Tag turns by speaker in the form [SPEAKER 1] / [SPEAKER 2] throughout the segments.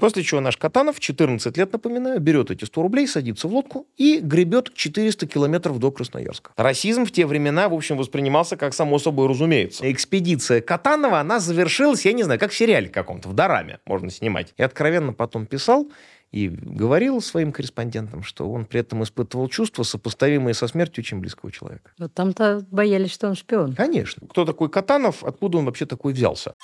[SPEAKER 1] После чего наш Катанов, 14 лет, напоминаю, берет эти 100 рублей, садится в лодку и гребет 400 километров до Красноярска. Расизм в те времена, в общем, воспринимался как само собой разумеется. Экспедиция Катанова, она завершилась, я не знаю, как в сериале каком-то, в Дораме можно снимать. И откровенно потом писал, и говорил своим корреспондентам, что он при этом испытывал чувства, сопоставимые со смертью очень близкого человека.
[SPEAKER 2] Вот там-то боялись, что он шпион.
[SPEAKER 1] Конечно. Кто такой Катанов, откуда он вообще такой взялся?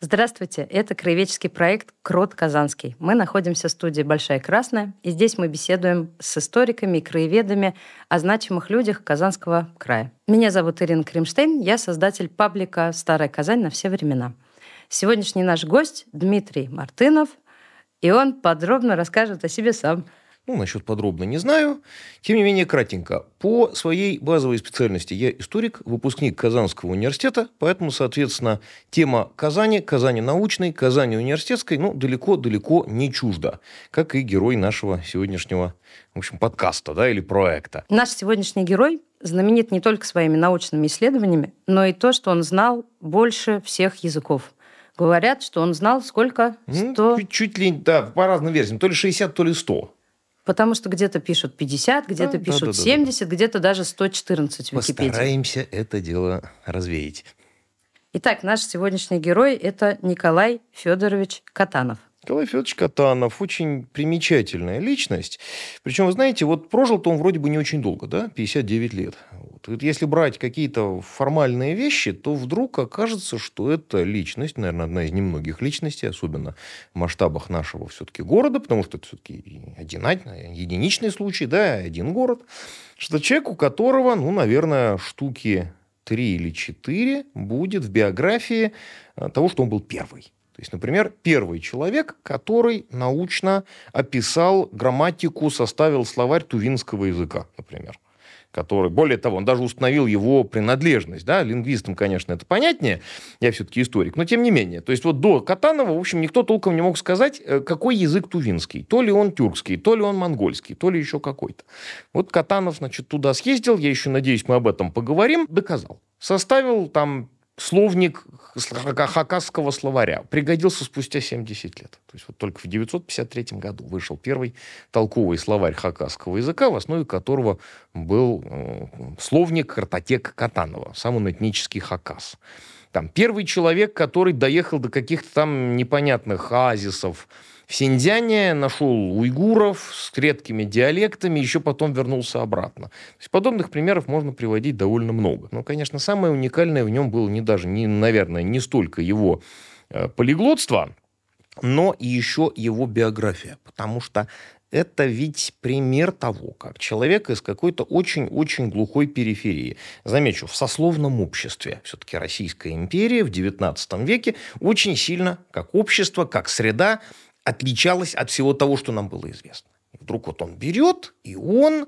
[SPEAKER 2] Здравствуйте, это краеведческий проект «Крот Казанский». Мы находимся в студии «Большая Красная», и здесь мы беседуем с историками и краеведами о значимых людях Казанского края. Меня зовут Ирина Кримштейн, я создатель паблика «Старая Казань на все времена». Сегодняшний наш гость Дмитрий Мартынов, и он подробно расскажет о себе сам –
[SPEAKER 1] ну, насчет подробно не знаю. Тем не менее, кратенько. По своей базовой специальности я историк, выпускник Казанского университета, поэтому, соответственно, тема Казани, Казани научной, Казани университетской, ну, далеко-далеко не чужда, как и герой нашего сегодняшнего, в общем, подкаста, да, или проекта.
[SPEAKER 2] Наш сегодняшний герой знаменит не только своими научными исследованиями, но и то, что он знал больше всех языков. Говорят, что он знал сколько?
[SPEAKER 1] 100... Ну, чуть, ли, да, по разным версиям. То ли 60, то ли 100.
[SPEAKER 2] Потому что где-то пишут 50, где-то да, пишут да, да, 70, да, да. где-то даже 114 в Википедии.
[SPEAKER 1] Постараемся это дело развеять.
[SPEAKER 2] Итак, наш сегодняшний герой – это Николай Федорович Катанов.
[SPEAKER 1] Николай Федорович Катанов очень примечательная личность. Причем, вы знаете, вот прожил-то он вроде бы не очень долго, да, 59 лет. Если брать какие-то формальные вещи, то вдруг окажется, что это личность, наверное, одна из немногих личностей, особенно в масштабах нашего все-таки города, потому что это все-таки один, единичный случай, да, один город, что человек, у которого, ну, наверное, штуки три или четыре будет в биографии э, того, что он был первый. То есть, например, первый человек, который научно описал грамматику, составил словарь тувинского языка, например который, более того, он даже установил его принадлежность, да, лингвистам, конечно, это понятнее, я все-таки историк, но тем не менее, то есть вот до Катанова, в общем, никто толком не мог сказать, э, какой язык тувинский, то ли он тюркский, то ли он монгольский, то ли еще какой-то. Вот Катанов, значит, туда съездил, я еще надеюсь, мы об этом поговорим, доказал. Составил там словник хакасского словаря пригодился спустя 70 лет. То есть вот только в 953 году вышел первый толковый словарь хакасского языка, в основе которого был э, словник картотек Катанова, сам он этнический хакас. Там первый человек, который доехал до каких-то там непонятных оазисов, в Синьцзяне нашел уйгуров с редкими диалектами, еще потом вернулся обратно. То есть подобных примеров можно приводить довольно много. Но, конечно, самое уникальное в нем было не даже, не, наверное, не столько его э, полиглотство, но и еще его биография. Потому что это ведь пример того, как человек из какой-то очень-очень глухой периферии. Замечу, в сословном обществе, все-таки Российская империя в XIX веке очень сильно, как общество, как среда, отличалось от всего того, что нам было известно. И вдруг вот он берет, и он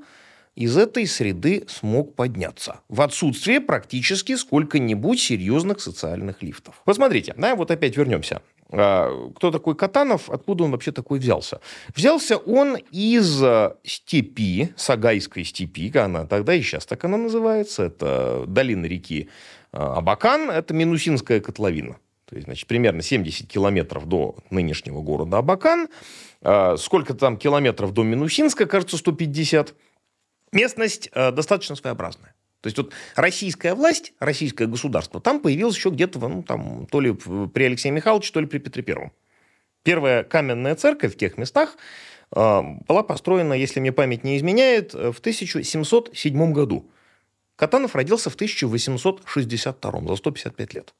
[SPEAKER 1] из этой среды смог подняться. В отсутствие практически сколько-нибудь серьезных социальных лифтов. Посмотрите, да, вот опять вернемся. А, кто такой Катанов, откуда он вообще такой взялся? Взялся он из а, степи, Сагайской степи, она тогда и сейчас так она называется, это долина реки а, Абакан, это Минусинская котловина то есть, значит, примерно 70 километров до нынешнего города Абакан, а, сколько там километров до Минусинска, кажется, 150. Местность а, достаточно своеобразная. То есть вот российская власть, российское государство, там появилось еще где-то, ну, там, то ли при Алексее Михайловиче, то ли при Петре Первом. Первая каменная церковь в тех местах а, была построена, если мне память не изменяет, в 1707 году. Катанов родился в 1862, за 155 лет.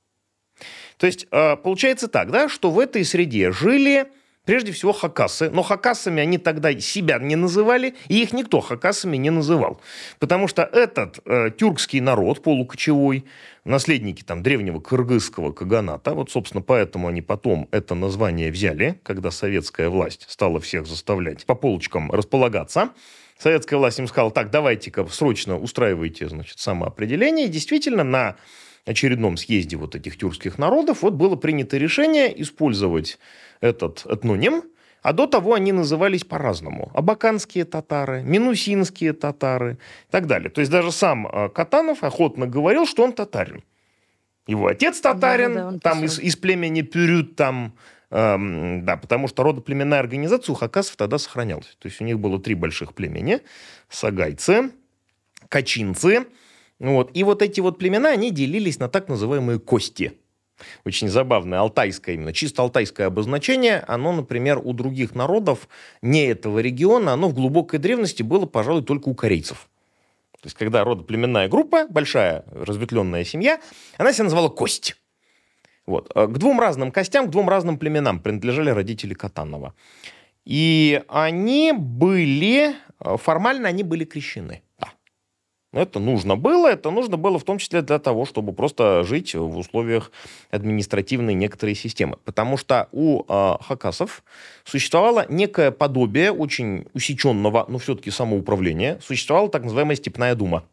[SPEAKER 1] То есть э, получается так, да, что в этой среде жили прежде всего хакасы, но хакасами они тогда себя не называли, и их никто хакасами не называл. Потому что этот э, тюркский народ, полукочевой, наследники там древнего кыргызского каганата, вот, собственно, поэтому они потом это название взяли, когда советская власть стала всех заставлять по полочкам располагаться, Советская власть им сказала, так, давайте-ка срочно устраивайте, значит, самоопределение. И действительно, на очередном съезде вот этих тюркских народов вот было принято решение использовать этот этноним А до того они назывались по-разному. Абаканские татары, минусинские татары и так далее. То есть даже сам э, Катанов охотно говорил, что он татарин. Его отец татарин, да, да, там из, из племени Пюрют, там, эм, да, потому что родоплеменная организация у хакасов тогда сохранялась. То есть у них было три больших племени. Сагайцы, качинцы. Вот. И вот эти вот племена, они делились на так называемые кости – очень забавное алтайское именно, чисто алтайское обозначение, оно, например, у других народов не этого региона, оно в глубокой древности было, пожалуй, только у корейцев. То есть, когда родоплеменная группа, большая разветвленная семья, она себя называла кость. Вот. К двум разным костям, к двум разным племенам принадлежали родители Катанова. И они были, формально они были крещены. Это нужно было, это нужно было в том числе для того, чтобы просто жить в условиях административной некоторой системы. Потому что у э, хакасов существовало некое подобие очень усеченного, но все-таки самоуправления. Существовала так называемая степная дума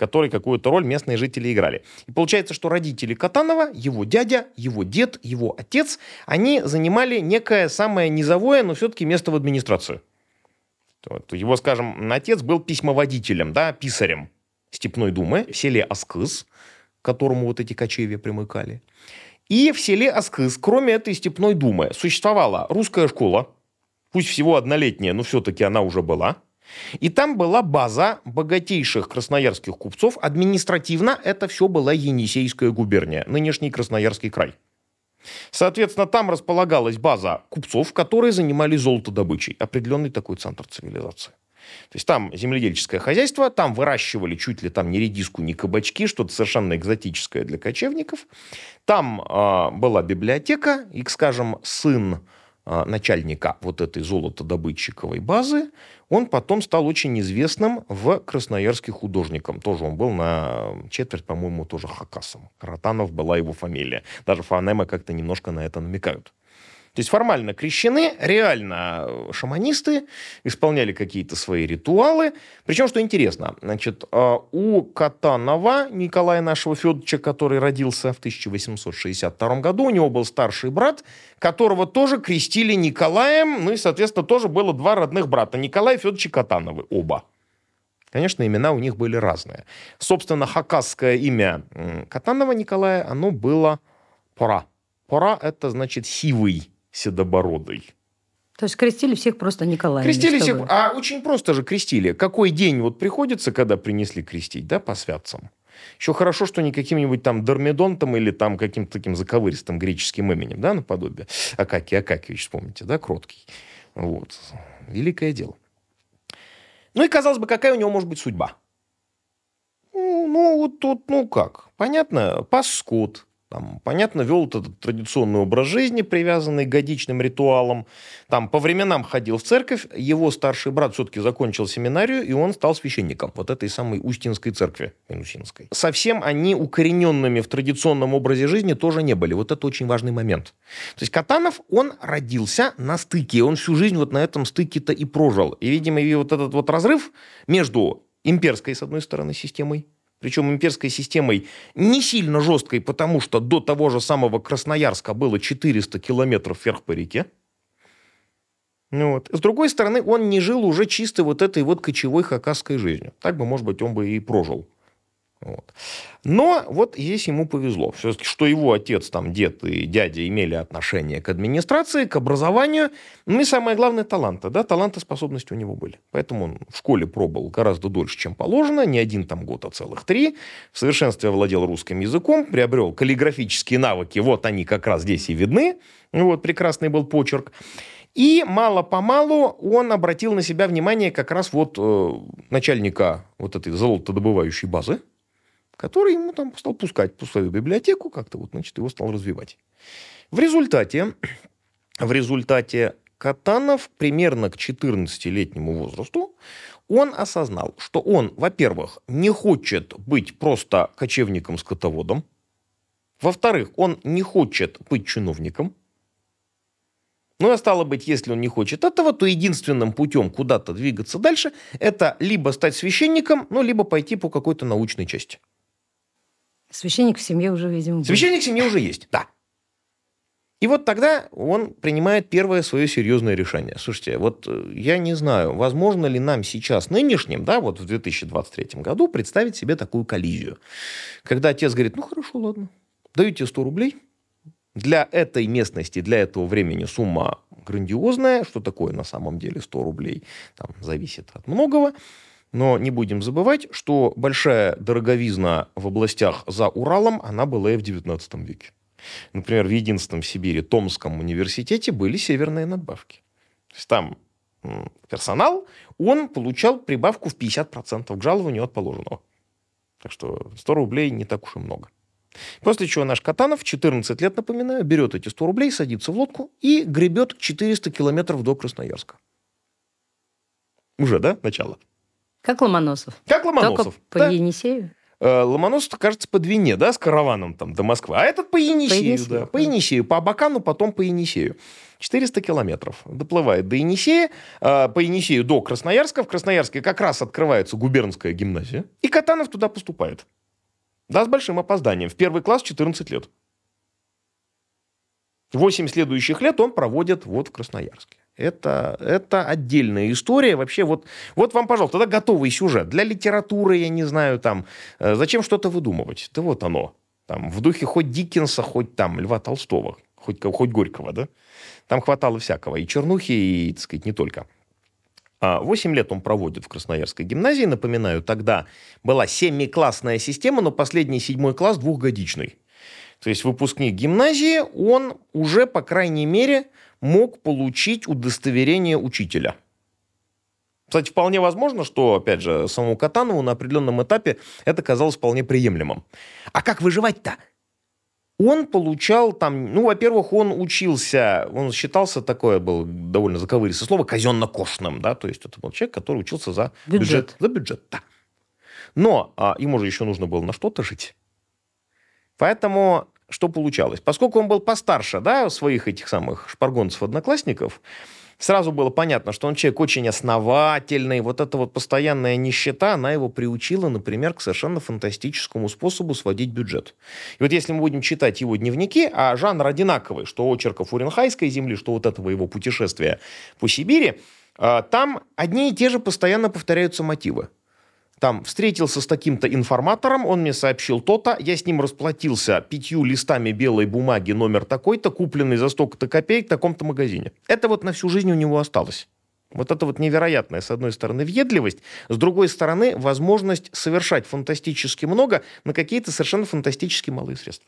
[SPEAKER 1] которой какую-то роль местные жители играли. И получается, что родители Катанова, его дядя, его дед, его отец, они занимали некое самое низовое, но все-таки место в администрацию. Вот. Его, скажем, отец был письмоводителем, да, писарем Степной Думы в селе Аскыз, к которому вот эти кочевья примыкали. И в селе Аскыз, кроме этой Степной Думы, существовала русская школа, пусть всего однолетняя, но все-таки она уже была. И там была база богатейших красноярских купцов. Административно это все была Енисейская губерния, нынешний Красноярский край. Соответственно, там располагалась база купцов, которые занимались золотодобычей. Определенный такой центр цивилизации. То есть там земледельческое хозяйство, там выращивали чуть ли там не редиску, не кабачки, что-то совершенно экзотическое для кочевников. Там э, была библиотека, и, скажем, сын э, начальника вот этой золотодобытчиковой базы, он потом стал очень известным в Красноярске художником. Тоже он был на четверть, по-моему, тоже хакасом. Каратанов была его фамилия. Даже фонемы как-то немножко на это намекают. То есть формально крещены, реально э, шаманисты, исполняли какие-то свои ритуалы. Причем, что интересно, значит, э, у Катанова Николая нашего Федоровича, который родился в 1862 году, у него был старший брат, которого тоже крестили Николаем, ну и, соответственно, тоже было два родных брата, Николай Федорович и Катановы, оба. Конечно, имена у них были разные. Собственно, хакасское имя Катанова Николая, оно было Пора. Пора – это значит сивый седобородый.
[SPEAKER 2] То есть крестили всех просто Николаем.
[SPEAKER 1] Крестили всех, а очень просто же крестили. Какой день вот приходится, когда принесли крестить, да, по святцам? Еще хорошо, что не каким-нибудь там Дормидонтом или там каким-то таким заковыристым греческим именем, да, наподобие. Акакий Акакевич, вспомните, да, кроткий. Вот. Великое дело. Ну и, казалось бы, какая у него может быть судьба? Ну, ну вот тут, ну как, понятно, пас скот, там, понятно, вел этот традиционный образ жизни, привязанный к годичным ритуалам. Там по временам ходил в церковь. Его старший брат все-таки закончил семинарию, и он стал священником вот этой самой Устинской церкви, Минусинской. Совсем они укорененными в традиционном образе жизни тоже не были. Вот это очень важный момент. То есть Катанов, он родился на стыке. Он всю жизнь вот на этом стыке-то и прожил. И, видимо, и вот этот вот разрыв между имперской, с одной стороны, системой, причем имперской системой не сильно жесткой, потому что до того же самого Красноярска было 400 километров вверх по реке. Ну вот. С другой стороны, он не жил уже чисто вот этой вот кочевой хакасской жизнью. Так бы, может быть, он бы и прожил вот. Но вот здесь ему повезло. Все-таки, что его отец, там, дед и дядя имели отношение к администрации, к образованию. Ну и самое главное, таланты. Да? Таланты, способности у него были. Поэтому он в школе пробовал гораздо дольше, чем положено. Не один там год, а целых три. В совершенстве владел русским языком, приобрел каллиграфические навыки. Вот они как раз здесь и видны. Вот, прекрасный был почерк. И мало-помалу он обратил на себя внимание как раз вот э, начальника вот этой золотодобывающей базы, который ему там стал пускать в свою библиотеку, как-то вот, значит, его стал развивать. В результате, в результате Катанов примерно к 14-летнему возрасту он осознал, что он, во-первых, не хочет быть просто кочевником-скотоводом, во-вторых, он не хочет быть чиновником, ну, а стало быть, если он не хочет этого, то единственным путем куда-то двигаться дальше, это либо стать священником, ну, либо пойти по какой-то научной части.
[SPEAKER 2] Священник в семье уже, видимо, был.
[SPEAKER 1] Священник в семье уже есть, да. И вот тогда он принимает первое свое серьезное решение. Слушайте, вот э, я не знаю, возможно ли нам сейчас, нынешним, да, вот в 2023 году, представить себе такую коллизию. Когда отец говорит, ну хорошо, ладно, даю тебе 100 рублей, для этой местности, для этого времени сумма грандиозная. Что такое на самом деле 100 рублей? Там зависит от многого. Но не будем забывать, что большая дороговизна в областях за Уралом, она была и в 19 веке. Например, в единственном в Сибири Томском университете были северные надбавки. То есть там персонал, он получал прибавку в 50% к жалованию от положенного. Так что 100 рублей не так уж и много. После чего наш Катанов, 14 лет, напоминаю, берет эти 100 рублей, садится в лодку и гребет 400 километров до Красноярска. Уже, да, начало?
[SPEAKER 2] Как Ломоносов.
[SPEAKER 1] Как Ломоносов.
[SPEAKER 2] Только по да. Енисею?
[SPEAKER 1] Э, Ломоносов, кажется, по Двине, да, с караваном там до Москвы. А этот по Енисею, по Енисею, да. По Енисею, по Абакану, потом по Енисею. 400 километров. Доплывает до Енисея, э, по Енисею до Красноярска. В Красноярске как раз открывается губернская гимназия. И Катанов туда поступает. Да, с большим опозданием. В первый класс 14 лет. Восемь следующих лет он проводит вот в Красноярске. Это, это отдельная история. Вообще, вот, вот вам, пожалуйста, тогда готовый сюжет. Для литературы, я не знаю, там, э, зачем что-то выдумывать? Да вот оно. Там, в духе хоть Диккенса, хоть там Льва Толстого, хоть, хоть Горького, да? Там хватало всякого. И чернухи, и, так сказать, не только. А, восемь лет он проводит в Красноярской гимназии. Напоминаю, тогда была семиклассная система, но последний седьмой класс двухгодичный. То есть выпускник гимназии, он уже, по крайней мере, мог получить удостоверение учителя. Кстати, вполне возможно, что, опять же, самому Катанову на определенном этапе это казалось вполне приемлемым. А как выживать-то? он получал там, ну, во-первых, он учился, он считался такое был довольно заковыристое слово, казенно-кошным, да, то есть это был человек, который учился за бюджет. бюджет за бюджет, да. Но а, ему же еще нужно было на что-то жить. Поэтому что получалось? Поскольку он был постарше, да, своих этих самых шпаргонцев-одноклассников, сразу было понятно, что он человек очень основательный. Вот эта вот постоянная нищета, она его приучила, например, к совершенно фантастическому способу сводить бюджет. И вот если мы будем читать его дневники, а жанр одинаковый, что очерков Уренхайской земли, что вот этого его путешествия по Сибири, а, там одни и те же постоянно повторяются мотивы там встретился с таким-то информатором, он мне сообщил то-то, я с ним расплатился пятью листами белой бумаги номер такой-то, купленный за столько-то копеек в таком-то магазине. Это вот на всю жизнь у него осталось. Вот это вот невероятная, с одной стороны, въедливость, с другой стороны, возможность совершать фантастически много на какие-то совершенно фантастически малые средства.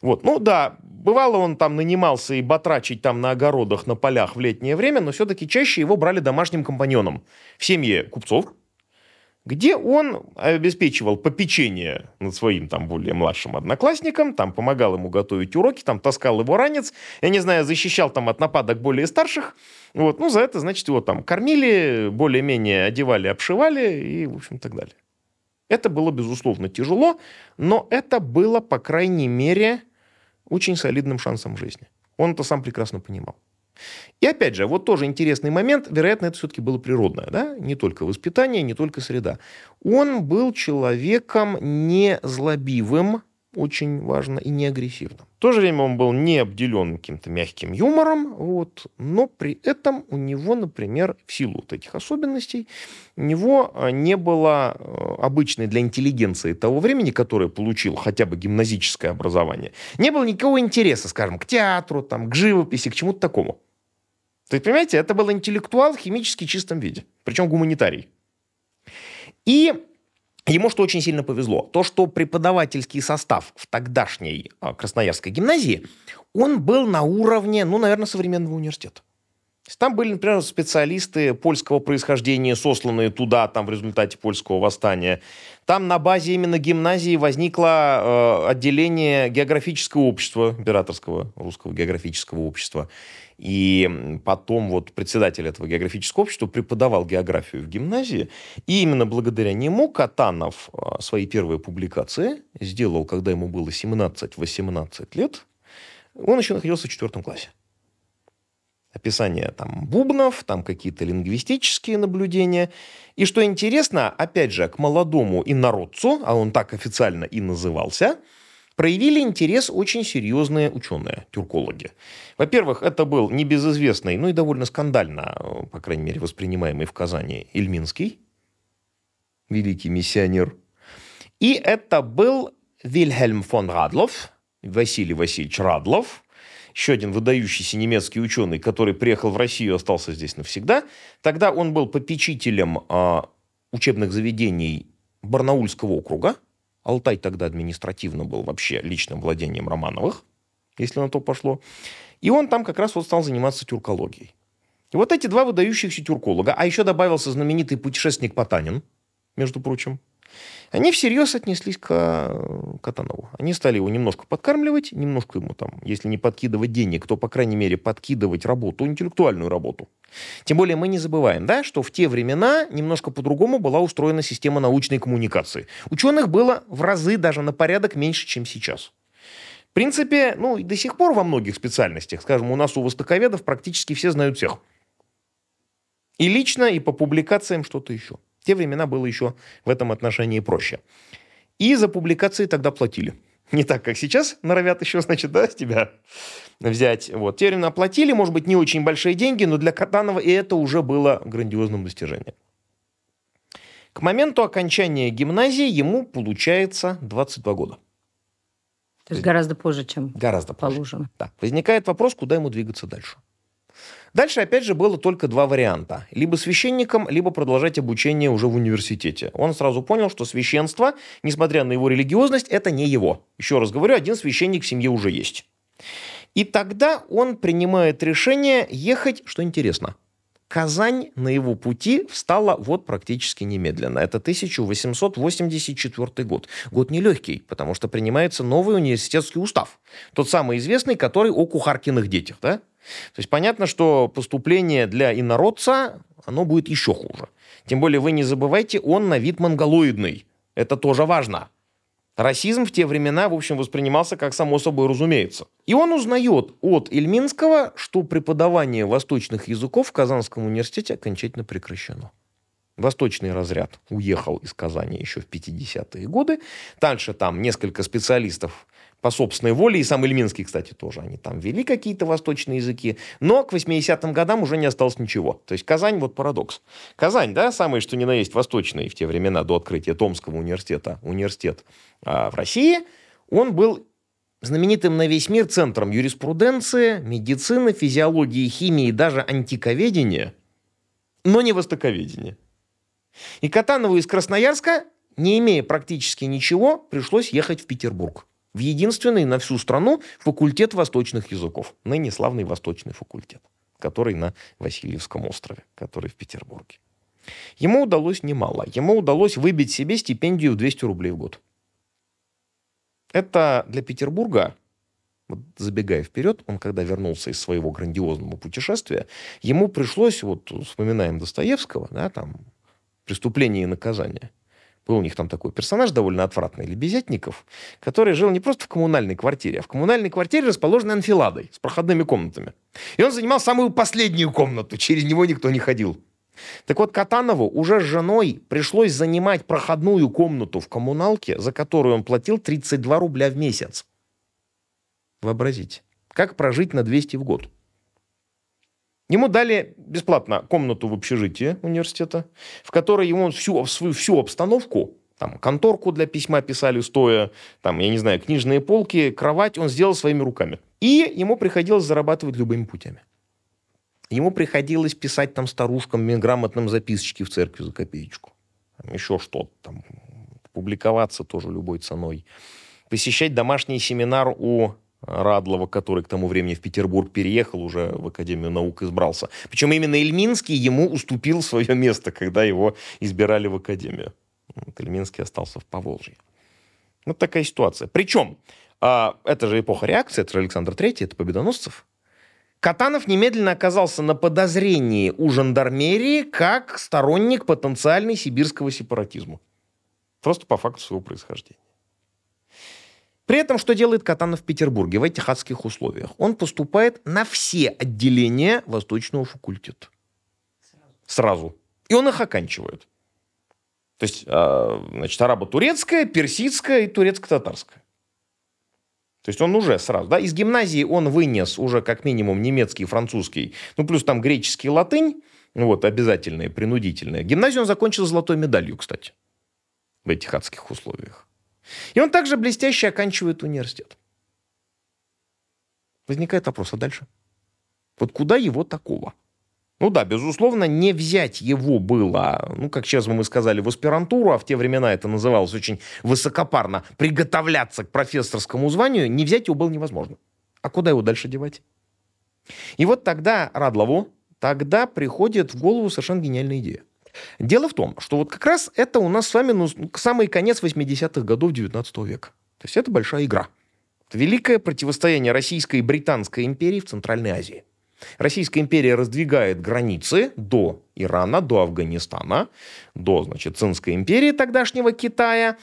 [SPEAKER 1] Вот, ну да, бывало он там нанимался и батрачить там на огородах, на полях в летнее время, но все-таки чаще его брали домашним компаньоном в семье купцов, где он обеспечивал попечение над своим там более младшим одноклассником, там помогал ему готовить уроки, там таскал его ранец, я не знаю, защищал там от нападок более старших. Вот, ну, за это, значит, его там кормили, более-менее одевали, обшивали и, в общем, так далее. Это было, безусловно, тяжело, но это было, по крайней мере, очень солидным шансом в жизни. Он это сам прекрасно понимал. И опять же, вот тоже интересный момент, вероятно, это все-таки было природное, да, не только воспитание, не только среда. Он был человеком не злобивым, очень важно, и не агрессивным. В то же время он был не обделен каким-то мягким юмором, вот, но при этом у него, например, в силу вот этих особенностей, у него а, не было а, обычной для интеллигенции того времени, которое получил хотя бы гимназическое образование, не было никакого интереса, скажем, к театру, там, к живописи, к чему-то такому. То есть, понимаете, это был интеллектуал в химически чистом виде, причем гуманитарий. И Ему что очень сильно повезло. То, что преподавательский состав в тогдашней а, Красноярской гимназии, он был на уровне, ну, наверное, современного университета. Там были, например, специалисты польского происхождения, сосланные туда там, в результате польского восстания. Там на базе именно гимназии возникло э, отделение географического общества, императорского русского географического общества. И потом вот председатель этого географического общества преподавал географию в гимназии. И именно благодаря нему Катанов а, свои первые публикации сделал, когда ему было 17-18 лет. Он еще находился в четвертом классе. Описание там бубнов, там какие-то лингвистические наблюдения. И что интересно, опять же, к молодому инородцу, а он так официально и назывался – проявили интерес очень серьезные ученые, тюркологи. Во-первых, это был небезызвестный, ну и довольно скандально, по крайней мере, воспринимаемый в Казани Ильминский, великий миссионер. И это был Вильхельм фон Радлов, Василий Васильевич Радлов, еще один выдающийся немецкий ученый, который приехал в Россию и остался здесь навсегда. Тогда он был попечителем э, учебных заведений Барнаульского округа. Алтай тогда административно был вообще личным владением Романовых, если на то пошло. И он там как раз вот стал заниматься тюркологией. И вот эти два выдающихся тюрколога, а еще добавился знаменитый путешественник Потанин, между прочим, они всерьез отнеслись к э, Катанову. Они стали его немножко подкармливать, немножко ему там, если не подкидывать денег, то, по крайней мере, подкидывать работу, интеллектуальную работу. Тем более мы не забываем, да, что в те времена немножко по-другому была устроена система научной коммуникации. Ученых было в разы, даже на порядок меньше, чем сейчас. В принципе, ну и до сих пор во многих специальностях, скажем, у нас у востоковедов практически все знают всех. И лично, и по публикациям что-то еще. В те времена было еще в этом отношении проще. И за публикации тогда платили. Не так, как сейчас норовят еще, значит, да, с тебя взять. Вот. Те времена платили, может быть, не очень большие деньги, но для Катанова и это уже было грандиозным достижением. К моменту окончания гимназии ему получается 22 года.
[SPEAKER 2] То есть гораздо позже, чем
[SPEAKER 1] гораздо
[SPEAKER 2] положено.
[SPEAKER 1] Позже. Да. Возникает вопрос, куда ему двигаться дальше. Дальше, опять же, было только два варианта. Либо священником, либо продолжать обучение уже в университете. Он сразу понял, что священство, несмотря на его религиозность, это не его. Еще раз говорю, один священник в семье уже есть. И тогда он принимает решение ехать, что интересно, Казань на его пути встала вот практически немедленно. Это 1884 год. Год нелегкий, потому что принимается новый университетский устав. Тот самый известный, который о кухаркиных детях. Да? То есть понятно, что поступление для инородца, оно будет еще хуже. Тем более вы не забывайте, он на вид монголоидный. Это тоже важно. Расизм в те времена, в общем, воспринимался как само собой разумеется. И он узнает от Ильминского, что преподавание восточных языков в Казанском университете окончательно прекращено. Восточный разряд уехал из Казани еще в 50-е годы. Дальше там несколько специалистов по собственной воле, и сам Ильминский, кстати, тоже, они там вели какие-то восточные языки, но к 80-м годам уже не осталось ничего. То есть Казань, вот парадокс. Казань, да, самый что ни на есть восточный в те времена до открытия Томского университета, университет а, в России, он был знаменитым на весь мир центром юриспруденции, медицины, физиологии, химии, даже антиковедения, но не востоковедения. И Катанову из Красноярска, не имея практически ничего, пришлось ехать в Петербург в единственный на всю страну факультет восточных языков, ныне славный Восточный факультет, который на Васильевском острове, который в Петербурге. Ему удалось немало. Ему удалось выбить себе стипендию в 200 рублей в год. Это для Петербурга, вот забегая вперед, он когда вернулся из своего грандиозного путешествия, ему пришлось, вот вспоминаем Достоевского, да, там, «Преступление и наказание», был у них там такой персонаж довольно отвратный, Лебезятников, который жил не просто в коммунальной квартире, а в коммунальной квартире, расположенной анфиладой, с проходными комнатами. И он занимал самую последнюю комнату, через него никто не ходил. Так вот, Катанову уже с женой пришлось занимать проходную комнату в коммуналке, за которую он платил 32 рубля в месяц. Вообразите, как прожить на 200 в год? Ему дали бесплатно комнату в общежитии университета, в которой ему всю, свою, всю обстановку, там, конторку для письма писали стоя, там, я не знаю, книжные полки, кровать он сделал своими руками. И ему приходилось зарабатывать любыми путями. Ему приходилось писать там старушкам грамотным записочки в церкви за копеечку. Там еще что-то там. Публиковаться тоже любой ценой. Посещать домашний семинар у Радлова, который к тому времени в Петербург переехал, уже в Академию наук избрался. Причем именно Ильминский ему уступил свое место, когда его избирали в Академию. Вот Ильминский остался в Поволжье. Вот такая ситуация. Причем, а, это же эпоха реакции, это же Александр Третий, это Победоносцев. Катанов немедленно оказался на подозрении у жандармерии как сторонник потенциальной сибирского сепаратизма. Просто по факту своего происхождения. При этом, что делает Катанов в Петербурге в этих адских условиях? Он поступает на все отделения Восточного факультета. Сразу. И он их оканчивает. То есть, а, значит, арабо-турецкая, персидская и турецко-татарская. То есть он уже сразу, да, из гимназии он вынес уже как минимум немецкий, французский, ну плюс там греческий, латынь, ну вот, обязательные, принудительные. Гимназию он закончил золотой медалью, кстати, в этих адских условиях. И он также блестяще оканчивает университет. Возникает вопрос, а дальше? Вот куда его такого? Ну да, безусловно, не взять его было, ну, как сейчас бы мы сказали, в аспирантуру, а в те времена это называлось очень высокопарно, приготовляться к профессорскому званию, не взять его было невозможно. А куда его дальше девать? И вот тогда Радлову, тогда приходит в голову совершенно гениальная идея. Дело в том, что вот как раз это у нас с вами ну, самый конец 80-х годов 19 века. То есть это большая игра. Это великое противостояние Российской и Британской империи в Центральной Азии. Российская империя раздвигает границы до Ирана, до Афганистана, до, значит, Цинской империи тогдашнего Китая.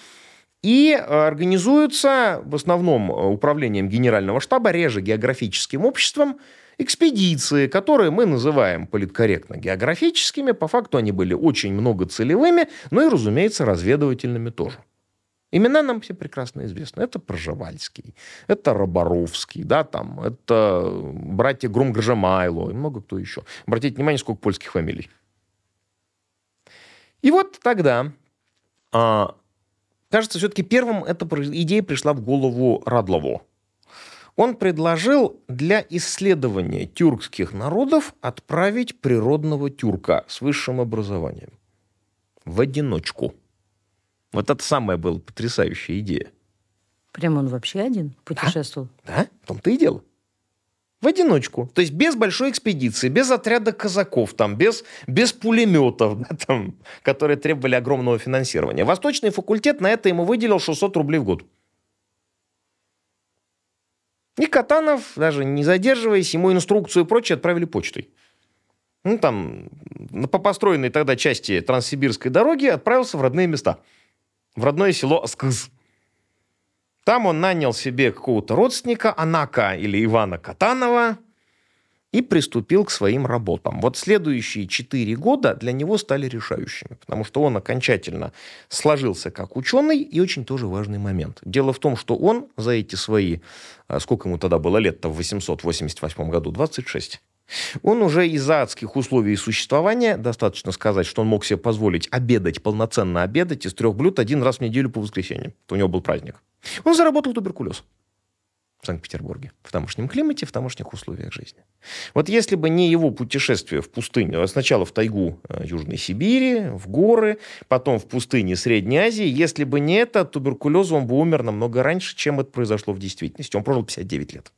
[SPEAKER 1] И э, организуются в основном э, управлением генерального штаба, реже географическим обществом, экспедиции, которые мы называем политкорректно географическими. По факту они были очень многоцелевыми, но и, разумеется, разведывательными тоже. Имена нам все прекрасно известны. Это Проживальский, это Роборовский, да, там, это братья Грум-Гржемайло и много кто еще. Обратите внимание, сколько польских фамилий. И вот тогда, а, кажется, все-таки первым эта идея пришла в голову Радлову. Он предложил для исследования тюркских народов отправить природного тюрка с высшим образованием в одиночку – вот это самая была потрясающая идея.
[SPEAKER 2] Прям он вообще один путешествовал?
[SPEAKER 1] Да, да в том-то и дело. В одиночку. То есть без большой экспедиции, без отряда казаков, там, без, без пулеметов, да, там, которые требовали огромного финансирования. Восточный факультет на это ему выделил 600 рублей в год. И Катанов, даже не задерживаясь, ему инструкцию и прочее отправили почтой. Ну, там, по построенной тогда части Транссибирской дороги отправился в родные места – в родное село Скыз. Там он нанял себе какого-то родственника, Анака или Ивана Катанова, и приступил к своим работам. Вот следующие четыре года для него стали решающими, потому что он окончательно сложился как ученый, и очень тоже важный момент. Дело в том, что он за эти свои, а, сколько ему тогда было лет-то в 888 году, 26, он уже из-за адских условий существования, достаточно сказать, что он мог себе позволить обедать, полноценно обедать из трех блюд один раз в неделю по воскресеньям. У него был праздник. Он заработал туберкулез в Санкт-Петербурге, в тамошнем климате, в тамошних условиях жизни. Вот если бы не его путешествие в пустыню, а сначала в тайгу э, Южной Сибири, в горы, потом в пустыне Средней Азии, если бы не это, от туберкулеза он бы умер намного раньше, чем это произошло в действительности. Он прожил 59 лет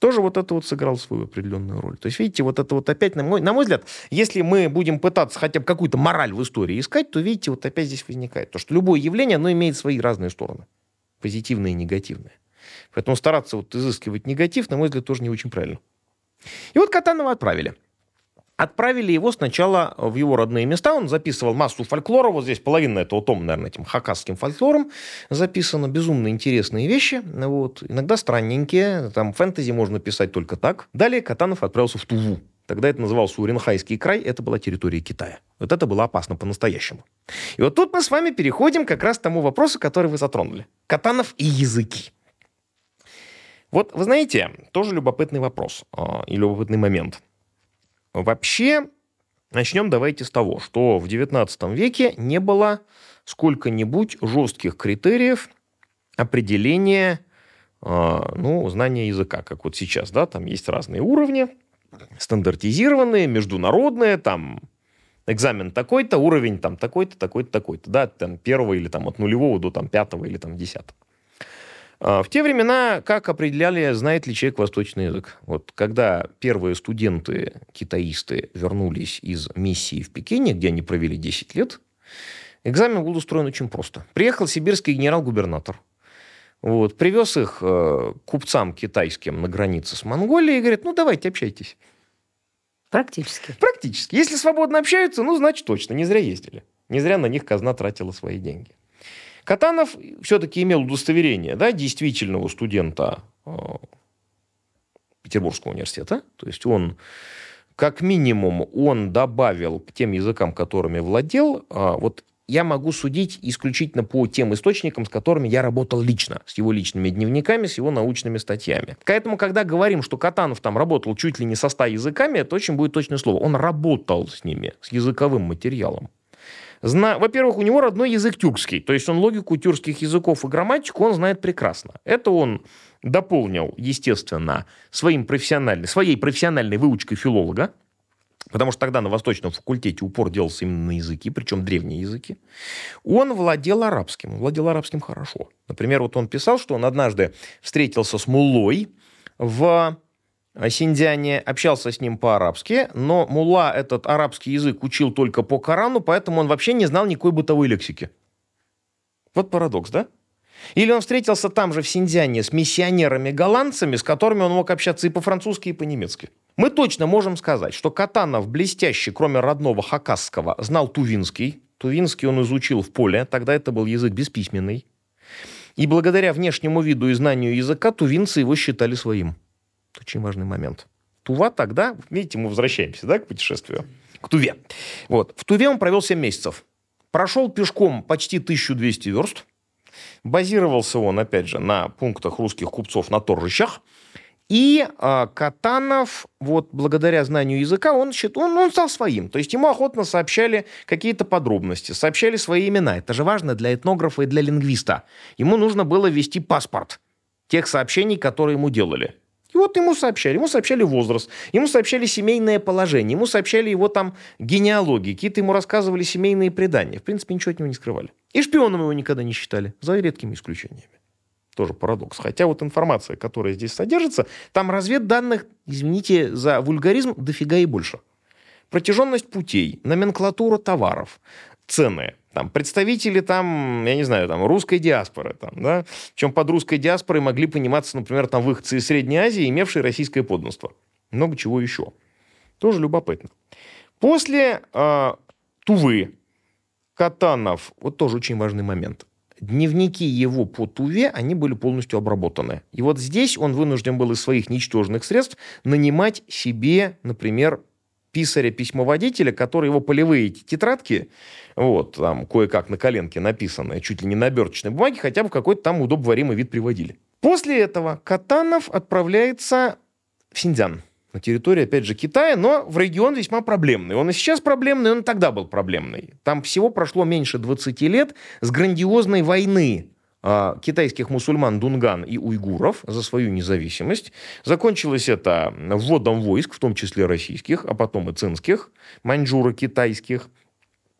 [SPEAKER 1] тоже вот это вот сыграл свою определенную роль. То есть, видите, вот это вот опять, на мой, на мой взгляд, если мы будем пытаться хотя бы какую-то мораль в истории искать, то, видите, вот опять здесь возникает. То, что любое явление, оно имеет свои разные стороны. Позитивные и негативные. Поэтому стараться вот изыскивать негатив, на мой взгляд, тоже не очень правильно. И вот Катанова отправили. Отправили его сначала в его родные места. Он записывал массу фольклора. Вот здесь половина этого тома, наверное, этим хакасским фольклором записано. Безумно интересные вещи. Вот. Иногда странненькие. Там фэнтези можно писать только так. Далее Катанов отправился в Туву. Тогда это назывался Уренхайский край, это была территория Китая. Вот это было опасно по-настоящему. И вот тут мы с вами переходим как раз к тому вопросу, который вы затронули. Катанов и языки. Вот, вы знаете, тоже любопытный вопрос э, и любопытный момент – Вообще, начнем давайте с того, что в XIX веке не было сколько-нибудь жестких критериев определения а, ну, знания языка, как вот сейчас, да, там есть разные уровни, стандартизированные, международные, там экзамен такой-то, уровень там такой-то, такой-то, такой-то, да, там первого или там от нулевого до там пятого или там десятого. А, в те времена как определяли, знает ли человек восточный язык? Вот когда первые студенты, китаисты, вернулись из миссии в Пекине, где они провели 10 лет, экзамен был устроен очень просто. Приехал сибирский генерал-губернатор, вот, привез их э, купцам китайским на границе с Монголией и говорит, ну, давайте, общайтесь.
[SPEAKER 2] Практически.
[SPEAKER 1] Практически. Если свободно общаются, ну, значит, точно, не зря ездили. Не зря на них казна тратила свои деньги. Катанов все-таки имел удостоверение да, действительного студента э, Петербургского университета. То есть он, как минимум, он добавил к тем языкам, которыми владел, э, вот я могу судить исключительно по тем источникам, с которыми я работал лично, с его личными дневниками, с его научными статьями. Поэтому, когда говорим, что Катанов там работал чуть ли не со ста языками, это очень будет точное слово. Он работал с ними, с языковым материалом. Зна... Во-первых, у него родной язык тюркский, то есть он логику тюркских языков и грамматику он знает прекрасно. Это он дополнил, естественно, своим профессиональной, своей профессиональной выучкой филолога, потому что тогда на Восточном факультете упор делался именно на языки, причем древние языки. Он владел арабским, владел арабским хорошо. Например, вот он писал, что он однажды встретился с Муллой в Синдиане общался с ним по-арабски, но мула этот арабский язык учил только по Корану, поэтому он вообще не знал никакой бытовой лексики. Вот парадокс, да? Или он встретился там же, в Синдиане, с миссионерами-голландцами, с которыми он мог общаться и по-французски, и по-немецки. Мы точно можем сказать, что Катанов блестящий, кроме родного хакасского, знал тувинский. Тувинский он изучил в поле, тогда это был язык бесписьменный. И благодаря внешнему виду и знанию языка тувинцы его считали своим. Очень важный момент. Тува тогда, видите, мы возвращаемся да, к путешествию, к Туве. Вот. В Туве он провел 7 месяцев. Прошел пешком почти 1200 верст. Базировался он, опять же, на пунктах русских купцов на торжищах. И э, Катанов, вот благодаря знанию языка, он, он, он стал своим. То есть ему охотно сообщали какие-то подробности, сообщали свои имена. Это же важно для этнографа и для лингвиста. Ему нужно было вести паспорт тех сообщений, которые ему делали. И вот ему сообщали, ему сообщали возраст, ему сообщали семейное положение, ему сообщали его там генеалогии, какие-то ему рассказывали семейные предания. В принципе, ничего от него не скрывали. И шпионом его никогда не считали, за редкими исключениями. Тоже парадокс. Хотя вот информация, которая здесь содержится, там разведданных, извините за вульгаризм, дофига и больше. Протяженность путей, номенклатура товаров, цены, там, представители там, я не знаю, там, русской диаспоры, там, да, чем под русской диаспорой могли пониматься, например, там, выходцы из Средней Азии, имевшие российское подданство. Много чего еще. Тоже любопытно. После э, Тувы, Катанов, вот тоже очень важный момент. Дневники его по Туве, они были полностью обработаны. И вот здесь он вынужден был из своих ничтожных средств нанимать себе, например, писаря-письмоводителя, который его полевые тетрадки, вот, там кое-как на коленке написанные, чуть ли не на оберточной бумаге, хотя бы какой-то там удобоваримый вид приводили. После этого Катанов отправляется в Синьцзян, на территории, опять же, Китая, но в регион весьма проблемный. Он и сейчас проблемный, он и тогда был проблемный. Там всего прошло меньше 20 лет с грандиозной войны китайских мусульман Дунган и уйгуров за свою независимость. Закончилось это вводом войск, в том числе российских, а потом и цинских, маньчжура китайских.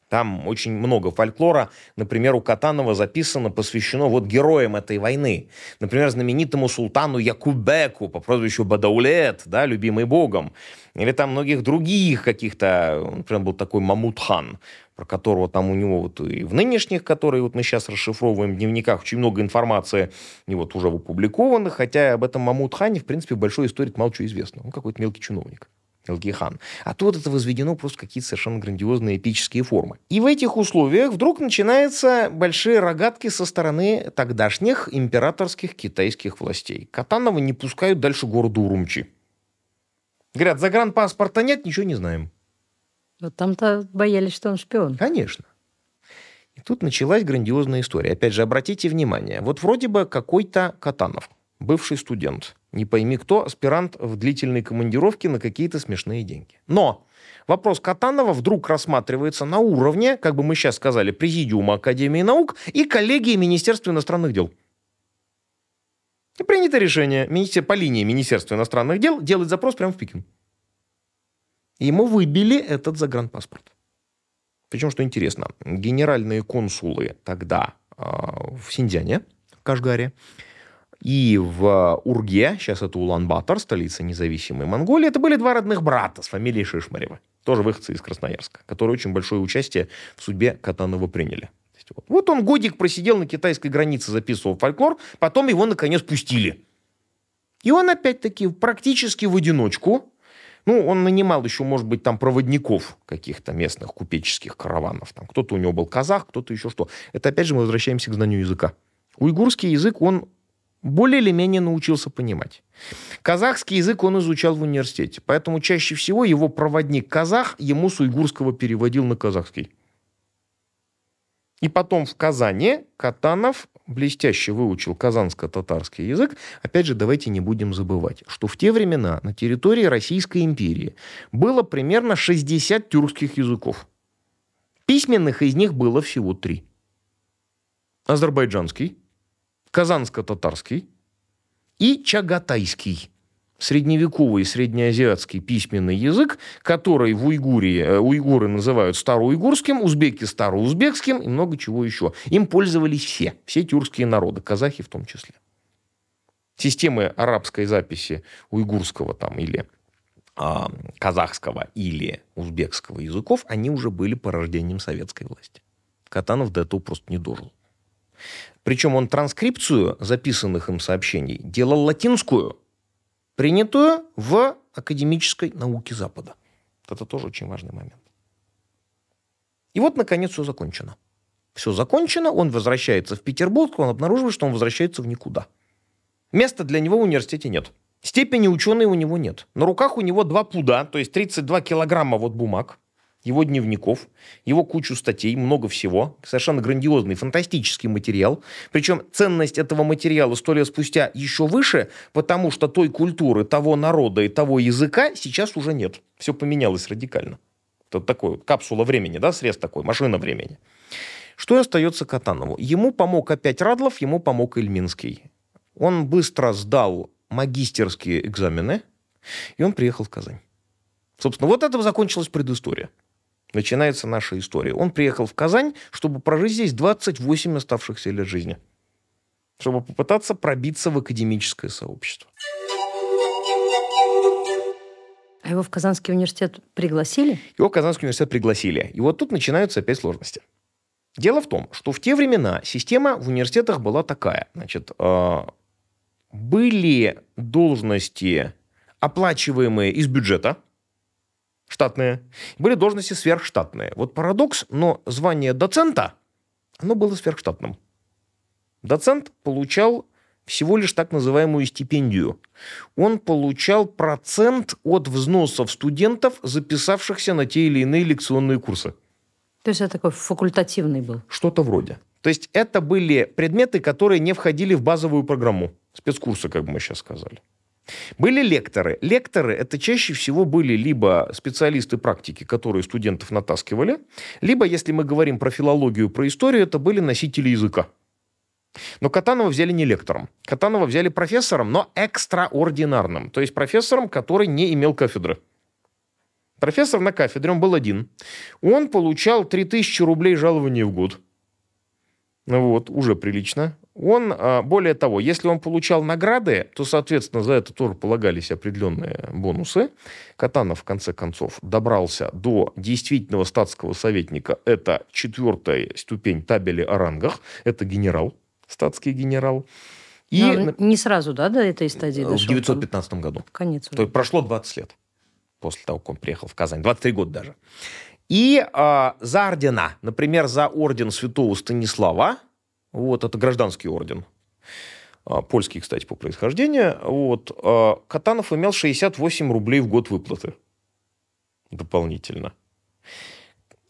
[SPEAKER 1] Там очень много фольклора. Например, у Катанова записано, посвящено вот героям этой войны. Например, знаменитому султану Якубеку по прозвищу Бадаулет, да, любимый богом. Или там многих других каких-то, например, был такой Мамутхан, про которого там у него вот и в нынешних, которые вот мы сейчас расшифровываем в дневниках, очень много информации и вот уже опубликованных, хотя об этом Мамут Хане, в принципе, большой историк мало чего известно. Он какой-то мелкий чиновник. Мелкий хан. А тут это возведено просто какие-то совершенно грандиозные эпические формы. И в этих условиях вдруг начинаются большие рогатки со стороны тогдашних императорских китайских властей. Катанова не пускают дальше города Урумчи. Говорят, загранпаспорта нет, ничего не знаем.
[SPEAKER 2] Вот там-то боялись, что он шпион.
[SPEAKER 1] Конечно. И тут началась грандиозная история. Опять же, обратите внимание, вот вроде бы какой-то Катанов, бывший студент, не пойми кто, аспирант в длительной командировке на какие-то смешные деньги. Но вопрос Катанова вдруг рассматривается на уровне, как бы мы сейчас сказали, Президиума Академии наук и коллегии Министерства иностранных дел. И принято решение по линии Министерства иностранных дел делать запрос прямо в Пекин. Ему выбили этот загранпаспорт. Причем, что интересно, генеральные консулы тогда э, в Синьцзяне, в Кашгаре, и в Урге, сейчас это Улан-Батор, столица независимой Монголии, это были два родных брата с фамилией Шишмарева, тоже выходцы из Красноярска, которые очень большое участие в судьбе Катанова приняли. Вот он годик просидел на китайской границе, записывал фольклор, потом его, наконец, пустили. И он, опять-таки, практически в одиночку ну, он нанимал еще, может быть, там проводников каких-то местных купеческих караванов. Там кто-то у него был казах, кто-то еще что. Это, опять же, мы возвращаемся к знанию языка. Уйгурский язык он более или менее научился понимать. Казахский язык он изучал в университете, поэтому чаще всего его проводник казах ему с уйгурского переводил на казахский. И потом в Казани Катанов блестяще выучил казанско-татарский язык. Опять же, давайте не будем забывать, что в те времена на территории Российской империи было примерно 60 тюркских языков. Письменных из них было всего три. Азербайджанский, казанско-татарский и чагатайский средневековый среднеазиатский письменный язык, который в Уйгурии, э, уйгуры называют староуйгурским, узбеки староузбекским и много чего еще. Им пользовались все, все тюркские народы, казахи в том числе. Системы арабской записи уйгурского там или а, казахского или узбекского языков, они уже были порождением советской власти. Катанов до этого просто не дожил. Причем он транскрипцию записанных им сообщений делал латинскую, принятую в академической науке Запада. Это тоже очень важный момент. И вот, наконец, все закончено. Все закончено, он возвращается в Петербург, он обнаруживает, что он возвращается в никуда. Места для него в университете нет. Степени ученой у него нет. На руках у него два пуда, то есть 32 килограмма вот бумаг его дневников, его кучу статей, много всего. Совершенно грандиозный, фантастический материал. Причем ценность этого материала сто лет спустя еще выше, потому что той культуры, того народа и того языка сейчас уже нет. Все поменялось радикально. Это такой капсула времени, да, срез такой, машина времени. Что остается Катанову? Ему помог опять Радлов, ему помог Ильминский. Он быстро сдал магистерские экзамены, и он приехал в Казань. Собственно, вот этого закончилась предыстория начинается наша история. Он приехал в Казань, чтобы прожить здесь 28 оставшихся лет жизни. Чтобы попытаться пробиться в академическое сообщество.
[SPEAKER 2] А его в Казанский университет пригласили?
[SPEAKER 1] Его в Казанский университет пригласили. И вот тут начинаются опять сложности. Дело в том, что в те времена система в университетах была такая. Значит, э, были должности, оплачиваемые из бюджета – штатные, были должности сверхштатные. Вот парадокс, но звание доцента, оно было сверхштатным. Доцент получал всего лишь так называемую стипендию. Он получал процент от взносов студентов, записавшихся на те или иные лекционные курсы.
[SPEAKER 2] То есть это такой факультативный был?
[SPEAKER 1] Что-то вроде. То есть это были предметы, которые не входили в базовую программу, спецкурсы, как бы мы сейчас сказали. Были лекторы. Лекторы это чаще всего были либо специалисты практики, которые студентов натаскивали, либо, если мы говорим про филологию, про историю, это были носители языка. Но Катанова взяли не лектором. Катанова взяли профессором, но экстраординарным. То есть профессором, который не имел кафедры. Профессор на кафедре, он был один. Он получал 3000 рублей жалования в год. Вот, уже прилично он, а, более того, если он получал награды, то, соответственно, за это тоже полагались определенные бонусы. Катанов, в конце концов, добрался до действительного статского советника. Это четвертая ступень табели о рангах. Это генерал, статский генерал.
[SPEAKER 2] И Но не сразу, да, до этой стадии
[SPEAKER 1] дошел? В 915 году.
[SPEAKER 2] Конец.
[SPEAKER 1] То есть прошло 20 лет после того, как он приехал в Казань. 23 года даже. И э, за ордена, например, за орден святого Станислава, вот, это гражданский орден. А, польский, кстати, по происхождению. Вот. А, Катанов имел 68 рублей в год выплаты. Дополнительно.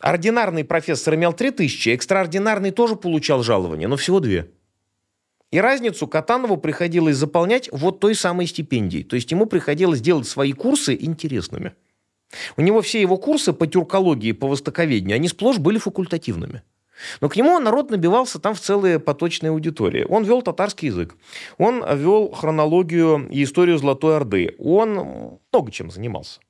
[SPEAKER 1] Ординарный профессор имел 3000, экстраординарный тоже получал жалование, но всего две. И разницу Катанову приходилось заполнять вот той самой стипендией. То есть ему приходилось делать свои курсы интересными. У него все его курсы по тюркологии, по востоковедению, они сплошь были факультативными. Но к нему народ набивался там в целые поточные аудитории. Он вел татарский язык, он вел хронологию и историю Золотой Орды, он много чем занимался.